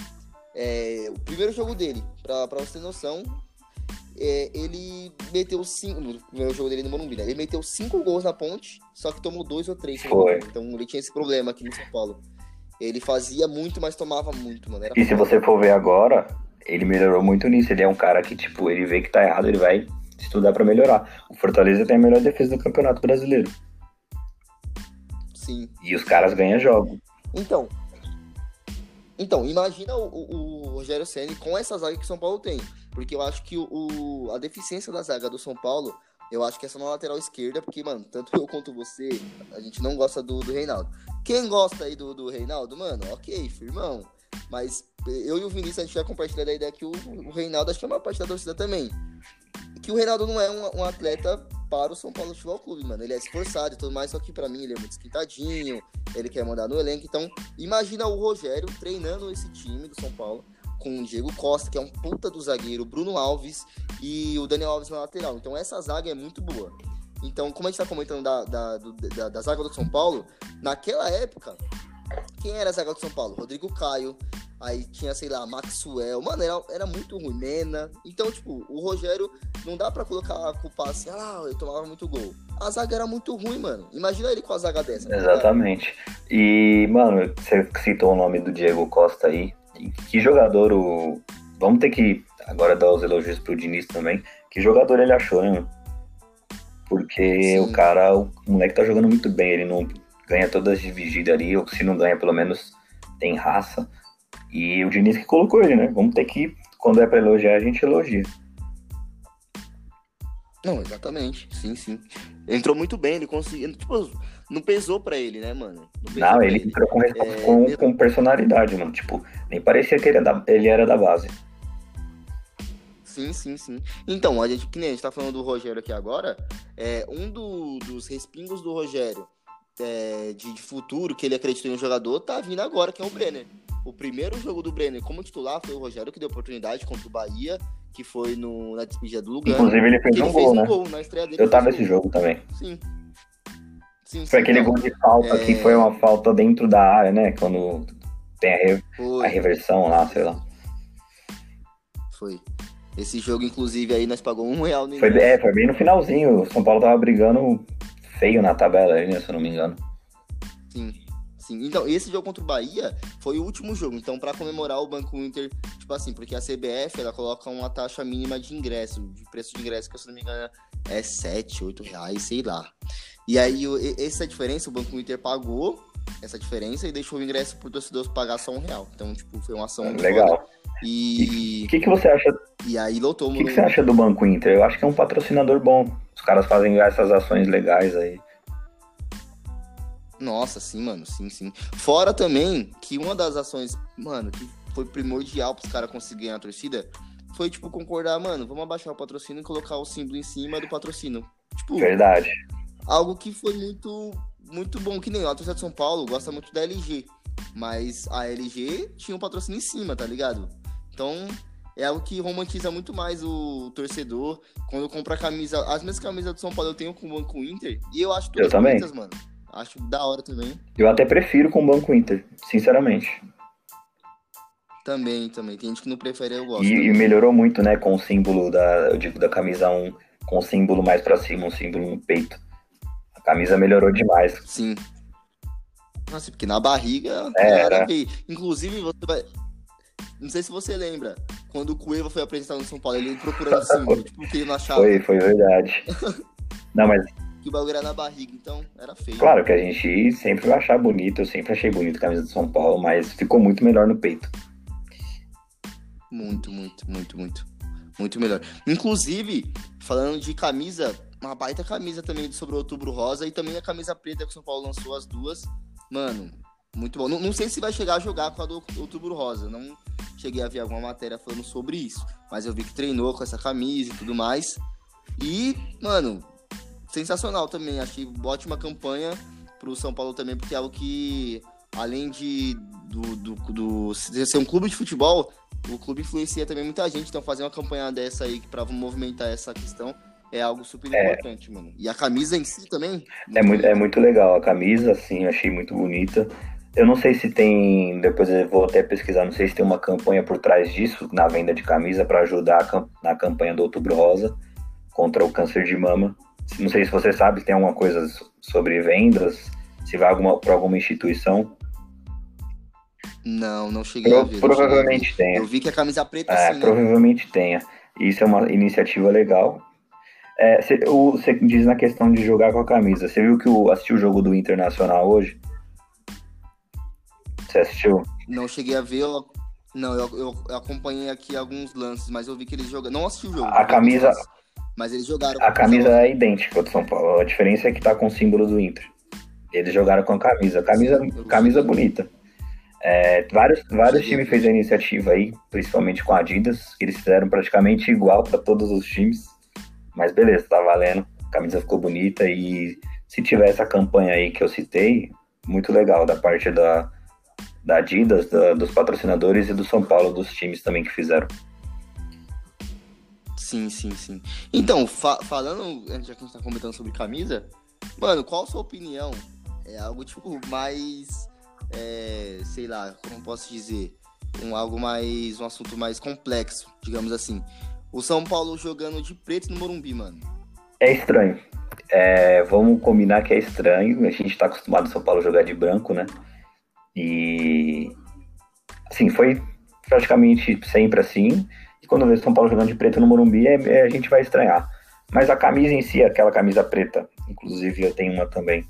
[SPEAKER 1] É, o primeiro jogo dele, pra, pra você ter noção, é, ele meteu cinco. No primeiro jogo dele no Morumbi, né? Ele meteu cinco gols na ponte, só que tomou dois ou três. Então ele tinha esse problema aqui no São Paulo. Ele fazia muito, mas tomava muito, mano. Era
[SPEAKER 2] E se você for ver agora, ele melhorou muito nisso. Ele é um cara que, tipo, ele vê que tá errado, ele vai estudar pra melhorar. O Fortaleza tem a melhor defesa do Campeonato Brasileiro.
[SPEAKER 1] Sim.
[SPEAKER 2] E os caras ganham jogos.
[SPEAKER 1] Então, então imagina o, o- o Rogério Ceni com essa zaga que o São Paulo tem, porque eu acho que o, a deficiência da zaga do São Paulo, eu acho que é só na lateral esquerda, porque mano, tanto eu quanto você, a gente não gosta do, do Reinaldo. Quem gosta aí do, do Reinaldo, mano, ok, firmão. Mas eu e o Vinícius a gente já compartilha da ideia que o, o Reinaldo, acho que é uma parte da torcida também, que o Reinaldo não é um, um atleta para o São Paulo Futebol Clube, mano. Ele é esforçado e tudo mais, só que pra mim ele é muito esquentadinho, ele quer mandar no elenco. Então, imagina o Rogério treinando esse time do São Paulo com o Diego Costa, que é um puta do zagueiro, Bruno Alves e o Daniel Alves na lateral. Então, essa zaga é muito boa. Então, como a gente tá comentando da, da, da, da zaga do São Paulo, naquela época, quem era a zaga do São Paulo? Rodrigo Caio, aí tinha, sei lá, Maxwell. Mano, era, era muito ruim, Mena. Então, tipo, o Rogério não dá pra colocar a culpa assim, ah, eu tomava muito gol. A zaga era muito ruim, mano. Imagina ele com a zaga dessa. tá?
[SPEAKER 2] Exatamente. E, mano, você citou o nome do Diego Costa aí. Que jogador o. Vamos ter que agora dar os elogios pro Diniz também. Que jogador ele achou, né? mano? Porque
[SPEAKER 1] Sim.
[SPEAKER 2] o cara, o moleque tá jogando muito bem. Ele não ganha todas as divididas ali, ou se não ganha, pelo menos tem raça. E o Diniz que colocou ele, né? Vamos ter que, quando é pra elogiar, a gente elogia.
[SPEAKER 1] Não, exatamente. Sim, sim. Entrou muito bem, ele conseguiu. Tipo, não pesou pra ele, né, mano? pesou
[SPEAKER 2] Não,
[SPEAKER 1] pra
[SPEAKER 2] ele entrou com,
[SPEAKER 1] É,
[SPEAKER 2] com, com personalidade, mano. Tipo, nem parecia que ele era da, ele era da base.
[SPEAKER 1] Sim, sim, sim. Então, a gente, que nem a gente tá falando do Rogério aqui agora, é, um do- dos respingos do Rogério é, de, de futuro, que ele acreditou em um jogador, tá vindo agora, que é o Brenner. O primeiro jogo do Brenner como titular foi o Rogério que deu oportunidade contra o Bahia, que foi no, na despedida do Lugano.
[SPEAKER 2] Inclusive, ele fez
[SPEAKER 1] ele
[SPEAKER 2] um
[SPEAKER 1] fez
[SPEAKER 2] gol,
[SPEAKER 1] um
[SPEAKER 2] né?
[SPEAKER 1] gol na estreia dele.
[SPEAKER 2] Eu tava
[SPEAKER 1] fez
[SPEAKER 2] nesse jogo também.
[SPEAKER 1] Sim. Sim,
[SPEAKER 2] Foi
[SPEAKER 1] sim,
[SPEAKER 2] aquele
[SPEAKER 1] não.
[SPEAKER 2] gol de falta
[SPEAKER 1] É.
[SPEAKER 2] que foi uma falta dentro da área, né? Quando tem a, re-
[SPEAKER 1] Foi.
[SPEAKER 2] a reversão lá, sei lá.
[SPEAKER 1] Foi. Esse jogo, inclusive, aí nós pagamos um real no
[SPEAKER 2] Foi, é, foi bem no finalzinho. O São Paulo tava brigando feio na tabela aí, né, se eu não me engano.
[SPEAKER 1] Sim. Sim. Então, esse jogo contra o Bahia foi o último jogo. Então, para comemorar o Banco Inter, tipo assim, porque a CBF ela coloca uma taxa mínima de ingresso, de preço de ingresso, que se não me engano é 7, 8 reais, sei lá. E aí, essa diferença, o Banco Inter pagou essa diferença e deixou o ingresso pro torcedor pagar só um real. Então, tipo, foi uma ação
[SPEAKER 2] Legal. Foda.
[SPEAKER 1] E.
[SPEAKER 2] O que, que você acha?
[SPEAKER 1] E aí lotou
[SPEAKER 2] O que, que você acha do Banco Inter? Eu acho que é um patrocinador bom. Os caras fazem essas ações legais aí.
[SPEAKER 1] Nossa, sim, mano, sim, sim. Fora também que uma das ações, mano, que foi primordial pros caras conseguirem a torcida, foi, tipo, concordar, mano, vamos abaixar o patrocínio e colocar o símbolo em cima do patrocínio. Tipo,
[SPEAKER 2] Verdade.
[SPEAKER 1] Algo que foi muito, muito bom, que nem a torcida de São Paulo gosta muito da LG, mas a LG tinha um patrocínio em cima, tá ligado? Então, é algo que romantiza muito mais o torcedor quando compra camisa. As mesmas camisas do São Paulo eu tenho com o Banco Inter e eu acho
[SPEAKER 2] todas eu bonitas,
[SPEAKER 1] mano. Acho da hora também.
[SPEAKER 2] Eu até prefiro com o Banco Inter, sinceramente.
[SPEAKER 1] Também, também. Tem gente que não prefere, eu gosto.
[SPEAKER 2] E, e melhorou muito, né, com o símbolo da, eu digo, da camisa 1, com o símbolo mais pra cima, um símbolo no peito. A camisa melhorou demais.
[SPEAKER 1] Sim. Nossa, porque na barriga
[SPEAKER 2] é, era.
[SPEAKER 1] Inclusive, você vai. Não sei se você lembra, quando o Cueva foi apresentado no São Paulo, ele procurando símbolo, tipo, que ele não achava.
[SPEAKER 2] Foi, foi verdade. não, mas
[SPEAKER 1] que o bagulho era na barriga, então era feio.
[SPEAKER 2] Claro que a gente sempre vai achar bonito, eu sempre achei bonito a camisa do São Paulo, mas ficou muito melhor no peito.
[SPEAKER 1] Muito, muito, muito, muito. Muito melhor. Inclusive, falando de camisa, uma baita camisa também sobre o Outubro Rosa e também a camisa preta que o São Paulo lançou as duas. Mano, muito bom. Não, não sei se vai chegar a jogar com a do Outubro Rosa. Não cheguei a ver alguma matéria falando sobre isso. Mas eu vi que treinou com essa camisa e tudo mais. E, mano, sensacional também. Achei ótima campanha pro São Paulo também, porque é algo que, além de do, do, do, ser um clube de futebol, o clube influencia também muita gente. Então, fazer uma campanha dessa aí para movimentar essa questão é algo super é. importante, mano. E a camisa em si também.
[SPEAKER 2] É muito, é muito legal. A camisa, assim, achei muito bonita. Eu não sei se tem, depois eu vou até pesquisar, não sei se tem uma campanha por trás disso, na venda de camisa, para ajudar na campanha do Outubro Rosa contra o câncer de mama. Não sei se você sabe, tem alguma coisa sobre vendas, se vai alguma, para alguma instituição.
[SPEAKER 1] Não, não cheguei Pro, a ver.
[SPEAKER 2] Provavelmente tenha.
[SPEAKER 1] Eu vi que a camisa preta
[SPEAKER 2] é,
[SPEAKER 1] sim,
[SPEAKER 2] né? Provavelmente né? tenha. Isso é uma iniciativa legal. É, você, você diz na questão de jogar com a camisa. Você viu que o, assistiu o jogo do Internacional hoje? Você assistiu?
[SPEAKER 1] Não cheguei a ver. Eu, não, eu, eu, acompanhei aqui alguns lances, mas eu vi que eles jogam. Não assisti o jogo.
[SPEAKER 2] A camisa.
[SPEAKER 1] Mas eles jogaram.
[SPEAKER 2] A camisa é idêntica do São Paulo. A diferença é que tá com o símbolo do Inter. Eles jogaram com a camisa. Camisa, camisa bonita. É, vários vários times fez a iniciativa aí, principalmente com a Adidas. Eles fizeram praticamente igual para todos os times. Mas beleza, tá valendo. A camisa ficou bonita e se tiver essa campanha aí que eu citei, muito legal da parte da, da Adidas, da, dos patrocinadores e do São Paulo, dos times também que fizeram.
[SPEAKER 1] Sim, sim, sim. Então, fa falando, já que a gente tá comentando sobre camisa, mano, qual a sua opinião? É algo, tipo, mais, é, sei lá, como posso dizer? Um, algo mais, um assunto mais complexo, digamos assim. O São Paulo jogando de preto no Morumbi, mano.
[SPEAKER 2] É estranho. É, vamos combinar que é estranho. A gente tá acostumado o São Paulo jogar de branco, né? E, assim, foi praticamente sempre assim quando vê São Paulo jogando de preto no Morumbi, é, é, a gente vai estranhar. Mas a camisa em si, aquela camisa preta, inclusive eu tenho uma também,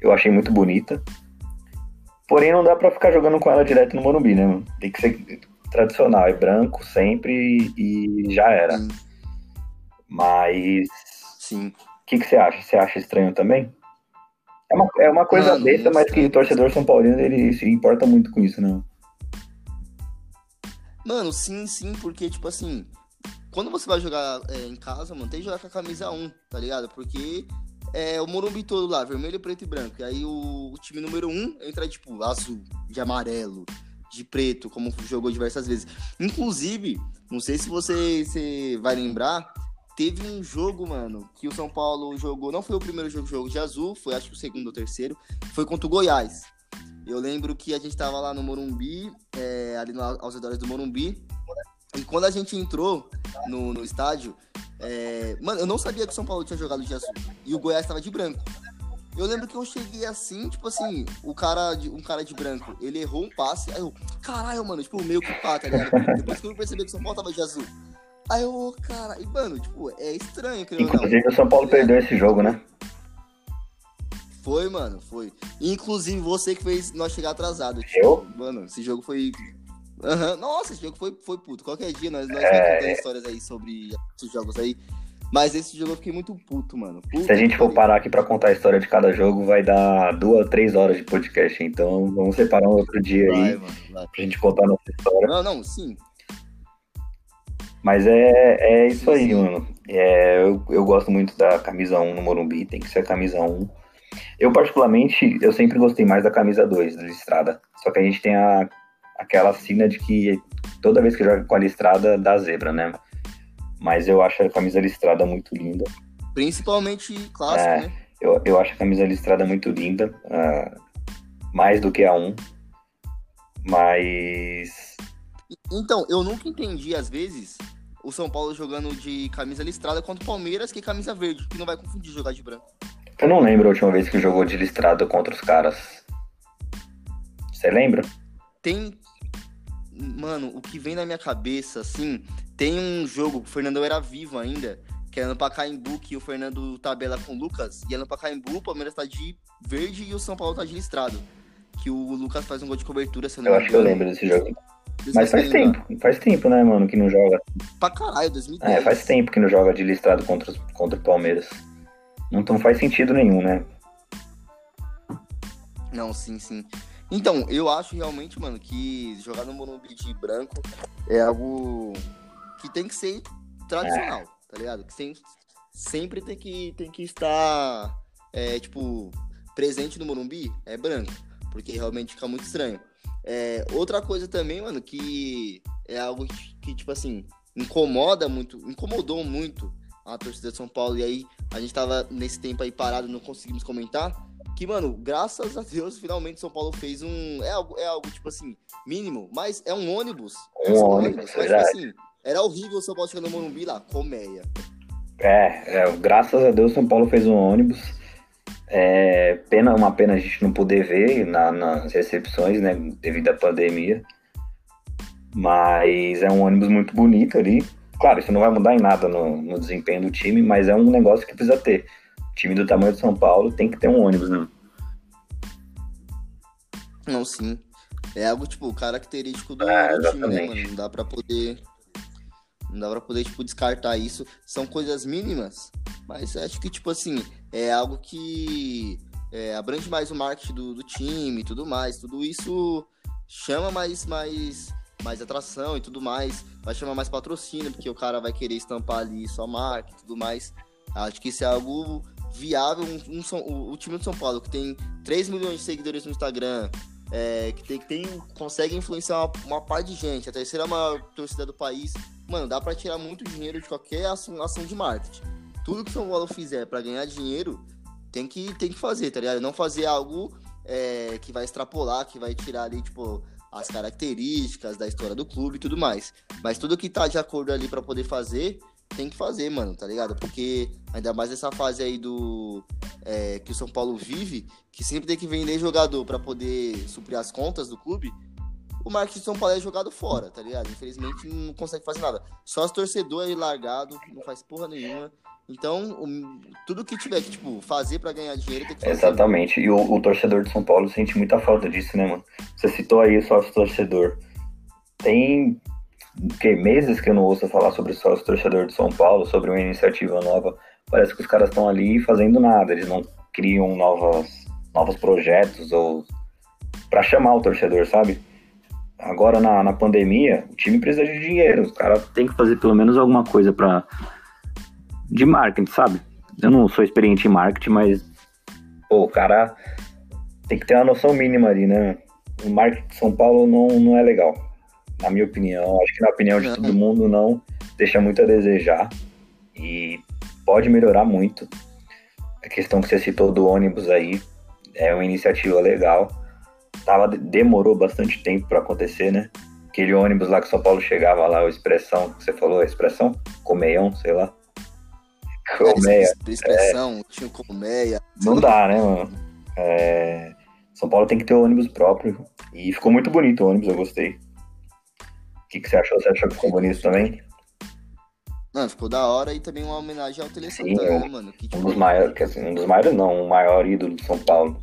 [SPEAKER 2] eu achei muito bonita. Porém, não dá para ficar jogando com ela direto no Morumbi, né? Tem que ser tradicional, é branco sempre e já era. Sim. Mas.
[SPEAKER 1] Sim.
[SPEAKER 2] O que, que você acha? Você acha estranho também? É uma, é uma coisa não, besta, mas que o torcedor São Paulino ele se importa muito com isso, né?
[SPEAKER 1] Mano, sim, sim, porque, tipo assim, quando você vai jogar é, em casa, mano, tem que jogar com a camisa 1, tá ligado? Porque é o Morumbi todo lá, vermelho, preto e branco. E aí o, o, time número 1 entra, tipo, azul, de amarelo, de preto, como jogou diversas vezes. Inclusive, não sei se você, você vai lembrar, teve um jogo, mano, que o São Paulo jogou, não foi o primeiro jogo, jogo de azul, foi acho que o segundo ou terceiro, foi contra o Goiás. Eu lembro que a gente tava lá no Morumbi, é, ali no, aos redores do Morumbi. E quando a gente entrou no, no estádio, é, mano, eu não sabia que o São Paulo tinha jogado de azul. E o Goiás tava de branco. Eu lembro que eu cheguei assim, tipo assim, o cara de, um cara de branco, ele errou um passe, aí eu, caralho, mano, tipo, meio que pá, tá ligado? Depois que eu percebi que o São Paulo tava de azul. Aí eu, cara, e mano, tipo, é estranho, creio
[SPEAKER 2] Inclusive o São Paulo perdeu esse jogo, né?
[SPEAKER 1] Foi, mano, foi. Inclusive você que fez nós chegar atrasado. Tipo,
[SPEAKER 2] eu?
[SPEAKER 1] Mano, esse jogo foi. Uhum. Nossa, esse jogo foi, foi puto. Qualquer dia nós, nós é... vamos contar histórias aí sobre esses jogos aí. Mas esse jogo eu fiquei muito puto, mano. Puto,
[SPEAKER 2] Se a gente for parar aqui pra contar a história de cada jogo, vai dar duas, três horas de podcast. Então vamos separar um outro dia vai, aí mano, vai. pra gente contar a nossa história.
[SPEAKER 1] Não, não, sim.
[SPEAKER 2] Mas é, é isso aí, sim. mano. É, eu, eu gosto muito da camisa 1 no Morumbi, tem que ser a camisa 1. Eu, particularmente, eu sempre gostei mais da camisa 2, da listrada. Só que a gente tem a, aquela sina de que toda vez que joga com a listrada, dá zebra, né? Mas eu acho a camisa listrada muito linda.
[SPEAKER 1] Principalmente clássico, é, né?
[SPEAKER 2] Eu, eu acho a camisa listrada muito linda. Uh, mais do que a 1. Mas.
[SPEAKER 1] Então, eu nunca entendi, às vezes, o São Paulo jogando de camisa listrada contra o Palmeiras, que é camisa verde, que não vai confundir jogar de branco.
[SPEAKER 2] Eu não lembro a última vez que jogou de listrada contra os caras. Você lembra?
[SPEAKER 1] Tem. Mano, o que vem na minha cabeça, assim, tem um jogo, o Fernando era vivo ainda, que é no Pacaembu, que o Fernando tabela com o Lucas, e é no Pacaembu, o Palmeiras tá de verde e o São Paulo tá de listrado. Que o Lucas faz um gol de cobertura,
[SPEAKER 2] se não Eu acho que eu lembro desse jogo. Mas faz tempo, faz tempo, né, mano, que não joga.
[SPEAKER 1] Pra caralho, 2010.
[SPEAKER 2] É, faz tempo que não joga de listrado contra, contra o Palmeiras. Não, não faz sentido nenhum, né?
[SPEAKER 1] Não, sim, sim. Então, eu acho realmente, mano, que jogar no Morumbi de branco é algo que tem que ser tradicional, é. tá ligado? Que tem, sempre tem que, tem que estar, é, tipo, presente no Morumbi, é branco, porque realmente fica muito estranho. É, outra coisa também, mano, que é algo que, que, tipo assim, incomoda muito, incomodou muito a torcida de São Paulo, e aí a gente tava nesse tempo aí parado, não conseguimos comentar, que, mano, graças a Deus, finalmente São Paulo fez um. É algo, é algo tipo assim, mínimo, mas é um ônibus.
[SPEAKER 2] Um ônibus, ônibus mas, tipo assim,
[SPEAKER 1] era horrível o São Paulo chegando no Morumbi lá, colmeia.
[SPEAKER 2] É, é, graças a Deus São Paulo fez um ônibus. É, pena, uma pena a gente não poder ver na, nas recepções, né, devido à pandemia. Mas é um ônibus muito bonito ali. Claro, isso não vai mudar em nada no, no desempenho do time, mas é um negócio que precisa ter. O time do tamanho de São Paulo tem que ter um ônibus, né?
[SPEAKER 1] Não, sim. É algo, tipo, característico do, é, do time, né, mano? Não dá pra poder não dá pra poder, tipo, descartar isso. São coisas mínimas, mas acho que, tipo assim, é algo que é, abrange mais o marketing do, do time e tudo mais. Tudo isso chama mais, mais, mais atração e tudo mais. Vai chamar mais patrocínio, porque o cara vai querer estampar ali sua marca e tudo mais. Acho que isso é algo viável. Um, um, o, time do São Paulo, que tem 3 milhões de seguidores no Instagram, é, que, tem, que tem, consegue influenciar uma, uma parte de gente, a terceira maior torcida do país, mano, dá para tirar muito dinheiro de qualquer ação, ação de marketing. Tudo que o São Paulo fizer para ganhar dinheiro, tem que, tem que fazer, tá ligado? Não fazer algo é, que vai extrapolar, que vai tirar ali, tipo, as características da história do clube e tudo mais. Mas tudo que tá de acordo ali para poder fazer, tem que fazer, mano, tá ligado? Porque ainda mais essa fase aí do é, que o São Paulo vive, que sempre tem que vender jogador para poder suprir as contas do clube. O marketing de São Paulo é jogado fora, tá ligado? Infelizmente não consegue fazer nada. Só os torcedores largado, não faz porra nenhuma. Então, o, tudo que tiver que, tipo, fazer para ganhar dinheiro tem que fazer.
[SPEAKER 2] Exatamente. E o, o, torcedor de São Paulo sente muita falta disso, né, mano? Você citou aí o sócio torcedor. Tem que meses que eu não ouço falar sobre sócio torcedor de São Paulo, sobre uma iniciativa nova. Parece que os caras estão ali fazendo nada, eles não criam novas, novos projetos ou para chamar o torcedor, sabe? Agora na, na pandemia, o time precisa de dinheiro, os caras têm que fazer pelo menos alguma coisa para de marketing, sabe? Eu não sou experiente em marketing, mas pô, o cara tem que ter uma noção mínima ali, né? O marketing de São Paulo não, não é legal na minha opinião, acho que na opinião de todo mundo não deixa muito a desejar e pode melhorar muito. A questão que você citou do ônibus aí é uma iniciativa legal. Tava, demorou bastante tempo para acontecer, né? Aquele ônibus lá que São Paulo chegava lá, o Expressão, que você falou, a Expressão? Comeião, sei lá.
[SPEAKER 1] Colmeia. Expressão, é. tinha Colmeia.
[SPEAKER 2] Não dá, né, mano? É... São Paulo tem que ter o ônibus próprio. E ficou muito bonito o ônibus, eu gostei. O que, que você achou? Você achou que ficou bonito também?
[SPEAKER 1] Não, ficou da hora e também uma homenagem ao Tele Santana, né, mano? Que,
[SPEAKER 2] tipo... Um dos maiores, que, assim, um dos maiores não, o maior ídolo de São Paulo.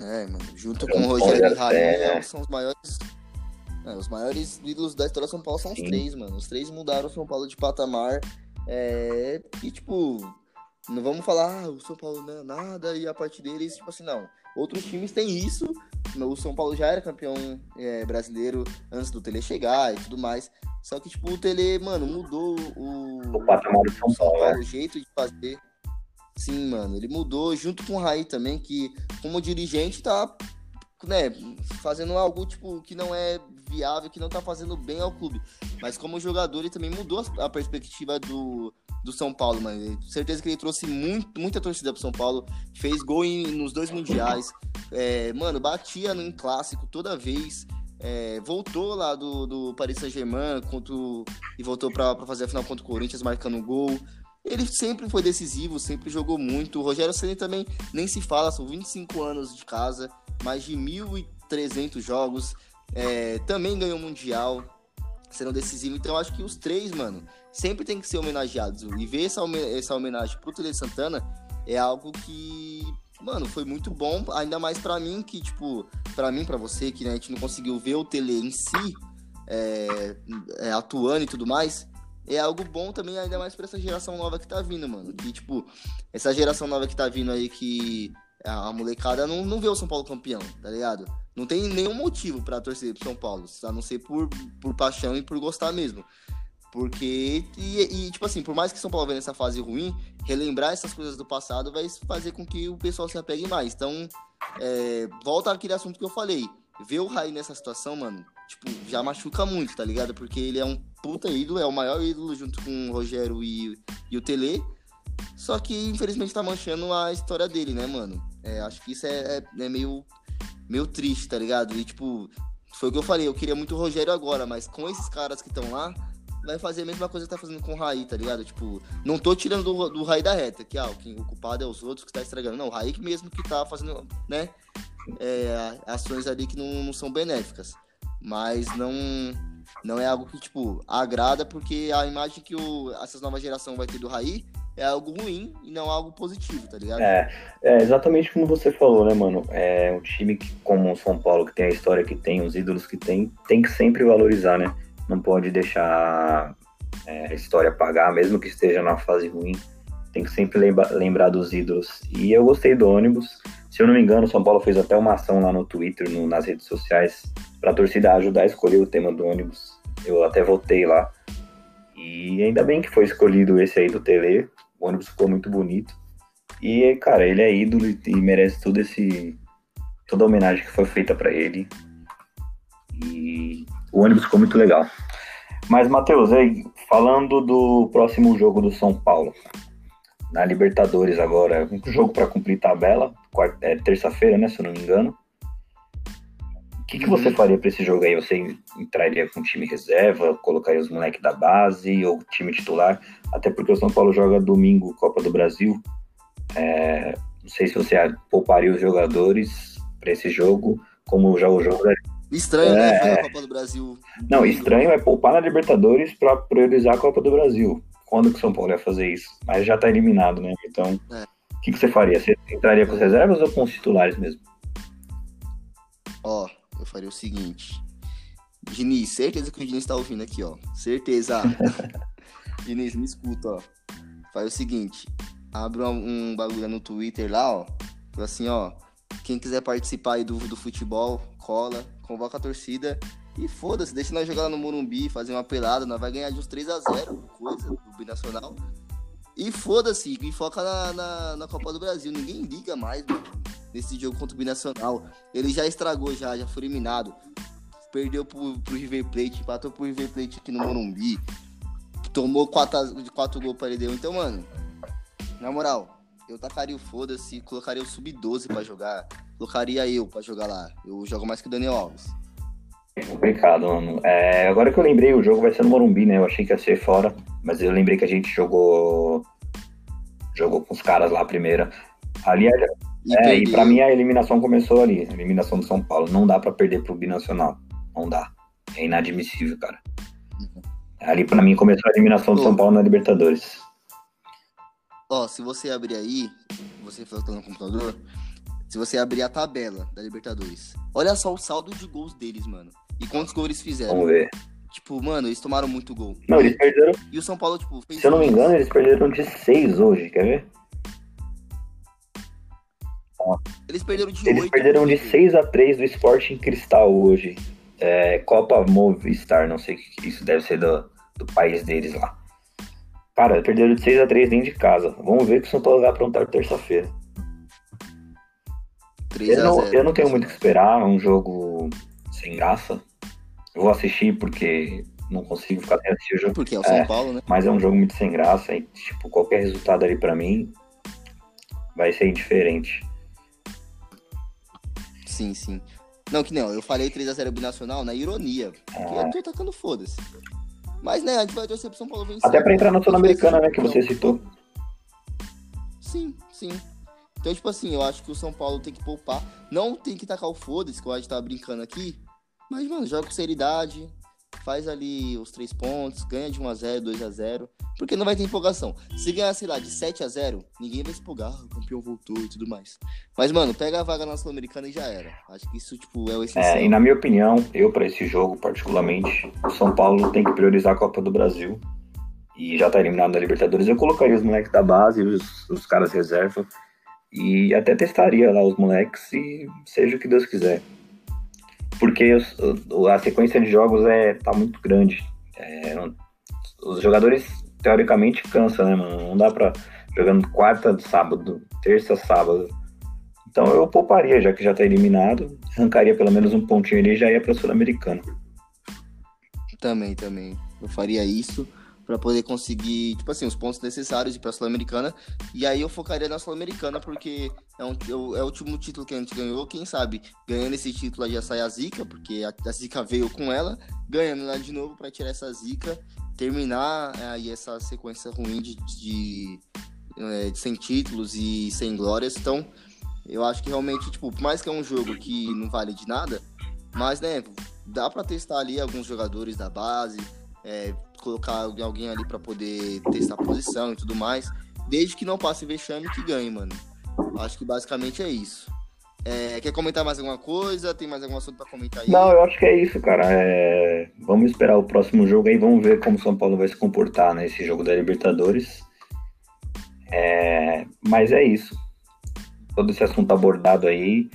[SPEAKER 1] É, mano, junto com o Rogério e é. são os maiores. É, os maiores ídolos da história de São Paulo são os Sim. três, mano. Os três mudaram o São Paulo de patamar. É, e, tipo, não vamos falar, ah, o São Paulo não é nada, e a partir deles, tipo assim, não. Outros times têm isso. O São Paulo já era campeão é, brasileiro antes do Tele chegar e tudo mais. Só que, tipo, o Tele, mano, mudou o.
[SPEAKER 2] O patamar do São Paulo, né?
[SPEAKER 1] O jeito de fazer. Sim, mano. Ele mudou junto com o Raí também, que como dirigente tá né, fazendo algo tipo que não é viável, que não tá fazendo bem ao clube. Mas como jogador, ele também mudou a perspectiva do, do São Paulo, mano. Certeza que ele trouxe muito, muita torcida pro São Paulo, fez gol em, nos dois mundiais. É, mano, batia no clássico toda vez. É, voltou lá do, do Paris Saint-Germain e voltou para fazer a final contra o Corinthians, marcando gol. Ele sempre foi decisivo, sempre jogou muito. O Rogério Ceni também nem se fala, são 25 anos de casa, mais de 1.300 jogos. É, também ganhou Mundial, sendo decisivo. Então acho que os três, mano, sempre tem que ser homenageados. E ver essa, essa homenagem pro Tele Santana é algo que, mano, foi muito bom. Ainda mais para mim, que, tipo, para mim, para você, que né, a gente não conseguiu ver o Tele em si é, é, atuando e tudo mais é algo bom também, ainda mais pra essa geração nova que tá vindo, mano. Que, tipo, essa geração nova que tá vindo aí, que a molecada não, não vê o São Paulo campeão, tá ligado? Não tem nenhum motivo para torcer pro São Paulo, a não ser por, por paixão e por gostar mesmo. Porque, e, e, tipo assim, por mais que São Paulo venha nessa fase ruim, relembrar essas coisas do passado vai fazer com que o pessoal se apegue mais. Então, é, volta àquele assunto que eu falei. Ver o Raí nessa situação, mano, tipo, já machuca muito, tá ligado? Porque ele é um puta ídolo, é o maior ídolo junto com o Rogério e, e o Tele. Só que, infelizmente, tá manchando a história dele, né, mano? É, acho que isso é, é, é, meio, meio triste, tá ligado? E, tipo, foi o que eu falei, eu queria muito o Rogério agora, mas com esses caras que estão lá, vai fazer a mesma coisa que tá fazendo com o Raí, tá ligado? Tipo, não tô tirando do, do Raí da reta, que ah, o culpado é os outros que tá estragando. Não, o Raí mesmo que tá fazendo, né, é, ações ali que não, não são benéficas mas não não é algo que, tipo, agrada, porque a imagem que o, essa nova geração vai ter do Raí é algo ruim e não algo positivo, tá ligado?
[SPEAKER 2] É, é exatamente como você falou, né, mano? É um time que, como o São Paulo, que tem a história que tem, os ídolos que tem, tem que sempre valorizar, né? Não pode deixar é, a história pagar, mesmo que esteja na fase ruim. Tem que sempre lembra, lembrar dos ídolos. E eu gostei do ônibus. Se eu não me engano, o São Paulo fez até uma ação lá no Twitter, no, nas redes sociais, para a torcida ajudar a escolher o tema do ônibus. Eu até votei lá. E ainda bem que foi escolhido esse aí do Tele. O ônibus ficou muito bonito. E, cara, ele é ídolo e merece todo esse toda a homenagem que foi feita para ele. E o ônibus ficou muito legal. Mas, Matheus, aí, falando do próximo jogo do São Paulo, na Libertadores agora, um jogo para cumprir tabela, é, terça-feira, né, se eu não me engano. O que, que uhum. você faria para esse jogo aí? Você entraria com time reserva, colocaria os moleques da base ou time titular? Até porque o São Paulo joga domingo Copa do Brasil. É, não sei se você pouparia os jogadores para esse jogo, como já o jogo
[SPEAKER 1] é... Estranho, né, é, né? A Copa do Brasil.
[SPEAKER 2] Não, estranho é poupar na Libertadores para priorizar a Copa do Brasil quando que o São Paulo ia fazer isso. Mas já tá eliminado, né? Então, é. o é. que, que você faria? Você entraria com as reservas ou com os titulares mesmo?
[SPEAKER 1] Ó, eu faria o seguinte. Diniz, certeza que o Diniz tá ouvindo aqui, ó. Certeza. Diniz, me escuta, ó. Faz o seguinte. Abre um, um bagulho no Twitter lá, ó. Fala assim, ó. Quem quiser participar aí do, do futebol, cola, convoca a torcida e foda-se, deixa nós jogar lá no Morumbi, fazer uma pelada, nós vai ganhar de uns 3x0, coisa, do Binacional. E foda-se, e foca na, na, na, Copa do Brasil. Ninguém liga mais, mano, nesse jogo contra o Binacional. Ele já estragou, já, já foi eliminado. Perdeu pro, pro River Plate, empatou pro River Plate aqui no Morumbi. Tomou 4, de 4 gols para ele deu. Então, mano, na moral, eu tacaria o foda-se, colocaria o sub-12 pra jogar. Colocaria eu pra jogar lá. Eu jogo mais que o Daniel Alves.
[SPEAKER 2] Complicado, mano. É, agora que eu lembrei, o jogo vai ser no Morumbi, né? Eu achei que ia ser fora, mas eu lembrei que a gente jogou Jogou com os caras lá a primeira. Ali, e, é, e pra mim a eliminação começou ali. A eliminação do São Paulo. Não dá para perder pro Binacional. Não dá. É inadmissível, cara. Uhum. Ali pra mim começou a eliminação do São Paulo na Libertadores.
[SPEAKER 1] Ó, se você abrir aí, você falou que tá no computador, se você abrir a tabela da Libertadores, olha só o saldo de gols deles, mano. E quantos gols eles fizeram.
[SPEAKER 2] Vamos ver.
[SPEAKER 1] Tipo, mano, eles tomaram muito gol.
[SPEAKER 2] Não, eles perderam.
[SPEAKER 1] E o São Paulo, tipo,
[SPEAKER 2] fez. Se eu não me engano, eles perderam de 6 hoje, quer ver?
[SPEAKER 1] Eles perderam de
[SPEAKER 2] Eles
[SPEAKER 1] 8,
[SPEAKER 2] perderam de 6 a 3 do Sporting Cristal hoje. É, Copa Movistar, não sei o que isso deve ser do, do país deles lá. Cara, perderam de 6 a 3 dentro de casa. Vamos ver o que o São Paulo vai aprontar terça-feira. Eu não, eu não tenho muito o que esperar, é um jogo sem graça. Eu vou assistir porque não consigo ficar sem assistir o jogo.
[SPEAKER 1] Porque é o São é, Paulo, né?
[SPEAKER 2] Mas é um jogo muito sem graça e, tipo, qualquer resultado ali para mim vai ser indiferente.
[SPEAKER 1] Sim, sim. Não, que não, eu falei 3x0 binacional na ironia. Porque é. eu tô tacando foda-se. Mas, né, a gente vai torcer pro São Paulo vencer.
[SPEAKER 2] Até pra entrar na Sul-Americana, né, que você citou.
[SPEAKER 1] Sim, sim. Então, tipo assim, eu acho que o São Paulo tem que poupar. Não tem que tacar o foda-se, que eu acho que tá brincando aqui. Mas, mano, joga com seriedade. Faz ali os três pontos, ganha de 1x0, 2x0. Porque não vai ter empolgação. Se ganhar, sei lá, de 7x0, ninguém vai se empolgar. O campeão voltou e tudo mais. Mas, mano, pega a vaga na Sul-Americana e já era. Acho que isso, tipo, é o essencial.
[SPEAKER 2] É, e na minha opinião, eu, para esse jogo, particularmente, o São Paulo tem que priorizar a Copa do Brasil. E já tá eliminado da Libertadores. Eu colocaria os moleques da base, os, os caras reserva e até testaria lá os moleques e seja o que Deus quiser. Porque a sequência de jogos é, tá muito grande. É, os jogadores, teoricamente, cansam, né, mano? Não dá pra. Jogando quarta, sábado, terça, sábado. Então eu pouparia, já que já tá eliminado. Arrancaria pelo menos um pontinho ali e já ia pra Sul-Americano.
[SPEAKER 1] Também, também. Eu faria isso para poder conseguir, tipo assim, os pontos necessários para a Sul-Americana. E aí eu focaria na Sul-Americana porque é, um, é, o último título que a gente ganhou. Quem sabe ganhando esse título já sai a zica, porque a, a zica veio com ela, ganhando lá de novo para tirar essa zica, terminar é, aí essa sequência ruim de, de, é, de sem títulos e sem glórias. Então, eu acho que realmente, tipo, por mais que é um jogo que não vale de nada, mas, né, dá para testar ali alguns jogadores da base, é, colocar alguém ali para poder testar a posição e tudo mais. Desde que não passe vexame que ganhe, mano. Acho que basicamente é isso. É, quer comentar mais alguma coisa? Tem mais algum assunto para comentar aí?
[SPEAKER 2] Não, eu acho que é isso, cara. É... Vamos esperar o próximo jogo aí, vamos ver como o São Paulo vai se comportar nesse jogo da Libertadores. É... Mas é isso. Todo esse assunto abordado aí.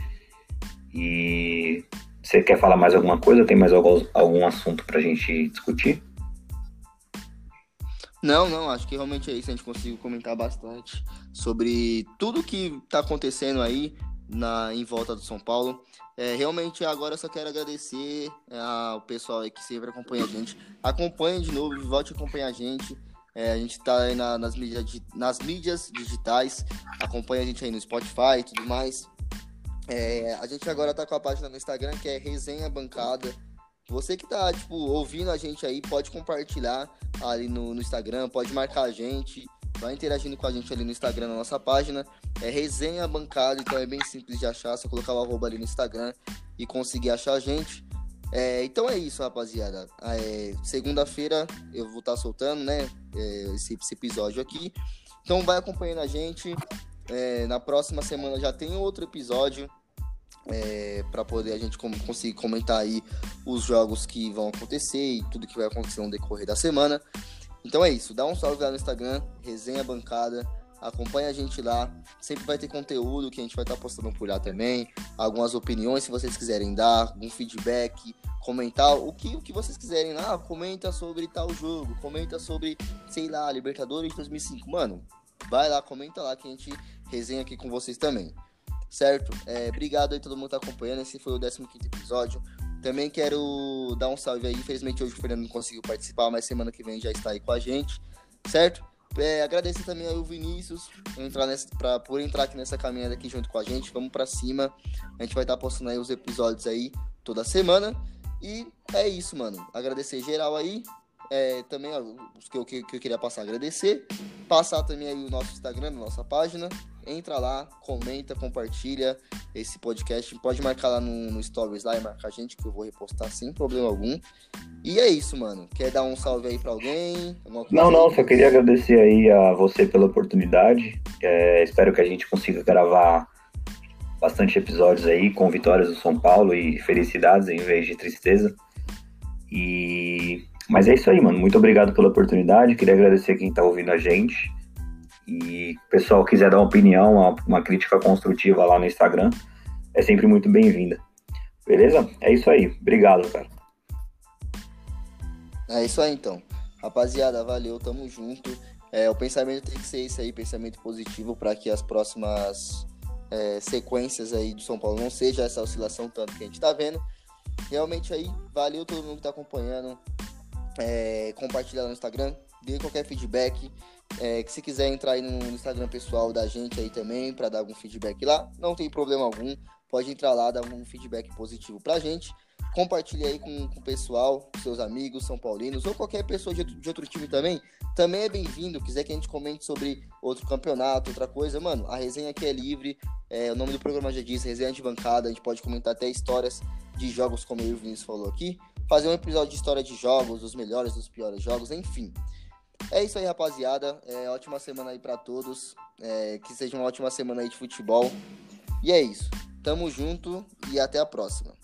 [SPEAKER 2] E você quer falar mais alguma coisa? Tem mais algum, algum assunto pra gente discutir?
[SPEAKER 1] Não, não, acho que realmente é isso. A gente conseguiu comentar bastante sobre tudo que está acontecendo aí na, em volta do São Paulo. É, realmente agora eu só quero agradecer é, ao pessoal aí que sempre acompanha a gente. Acompanhe de novo, volte a acompanhar a gente. É, a gente está aí na, nas, mídias, nas mídias digitais. Acompanha a gente aí no Spotify e tudo mais. É, a gente agora está com a página no Instagram que é Resenha Bancada. Você que tá, tipo, ouvindo a gente aí, pode compartilhar ali no, no Instagram, pode marcar a gente, vai interagindo com a gente ali no Instagram, na nossa página. É resenha bancada, então é bem simples de achar, só colocar o arroba ali no Instagram e conseguir achar a gente. É, então é isso, rapaziada. É, Segunda-feira eu vou estar tá soltando, né, é, esse, esse, episódio aqui. Então vai acompanhando a gente. É, na próxima semana já tem outro episódio é, para poder a gente conseguir comentar aí os jogos que vão acontecer e tudo que vai acontecer no decorrer da semana. Então é isso, dá um salve lá no Instagram, resenha bancada, acompanha a gente lá, sempre vai ter conteúdo que a gente vai estar tá postando por lá também, algumas opiniões se vocês quiserem dar, algum feedback, comentar o que, o que vocês quiserem. Lá, comenta sobre tal jogo, comenta sobre, sei lá, Libertadores 2005, mano, vai lá, comenta lá que a gente resenha aqui com vocês também certo? É, obrigado aí todo mundo que tá acompanhando. Esse foi o 15 episódio. Também quero dar um salve aí. Infelizmente hoje o Fernando não conseguiu participar, mas semana que vem já está aí com a gente, certo? É, agradecer também ao Vinícius entrar nessa, pra, por entrar aqui nessa caminhada aqui junto com a gente. Vamos para cima. A gente vai estar tá postando aí os episódios aí toda semana. E é isso, mano. Agradecer geral aí. é, também ó, os que eu, que, que eu queria passar agradecer. Passar também aí o nosso Instagram, nossa página. Entra lá, comenta, compartilha esse podcast. Pode marcar lá no, no Stories lá e marcar a gente que eu vou repostar sem problema algum. E é isso, mano. Quer dar um salve aí pra alguém?
[SPEAKER 2] Não, não, só queria agradecer aí a você pela oportunidade. É, espero que a gente consiga gravar bastante episódios aí com vitórias do São Paulo e felicidades em vez de tristeza. E mas é isso aí, mano. Muito obrigado pela oportunidade. Queria agradecer quem tá ouvindo a gente. E pessoal quiser dar uma opinião, uma, uma crítica construtiva lá no Instagram, é sempre muito bem-vinda. Beleza? É isso aí. Obrigado, cara.
[SPEAKER 1] É isso aí, então. Rapaziada, valeu, tamo junto. É, o pensamento tem que ser isso aí, pensamento positivo, para que as próximas é, sequências aí do São Paulo não seja essa oscilação tanto que a gente tá vendo. Realmente aí, valeu todo mundo que tá acompanhando. É, compartilhar no Instagram, dê qualquer feedback. É, que se quiser entrar aí no Instagram pessoal da gente aí também para dar algum feedback lá, não tem problema algum. Pode entrar lá, dar um feedback positivo pra gente. Compartilhe aí com, com o pessoal, seus amigos são paulinos ou qualquer pessoa de, de outro time também. Também é bem-vindo. Quiser que a gente comente sobre outro campeonato, outra coisa, mano, a resenha aqui é livre. É, o nome do programa já diz, resenha de bancada. A gente pode comentar até histórias de jogos, como o Vinícius falou aqui. Fazer um episódio de história de jogos, dos melhores, dos piores jogos, enfim. É isso aí, rapaziada. É, ótima semana aí para todos. É, que seja uma ótima semana aí de futebol. E é isso. Tamo junto e até a próxima.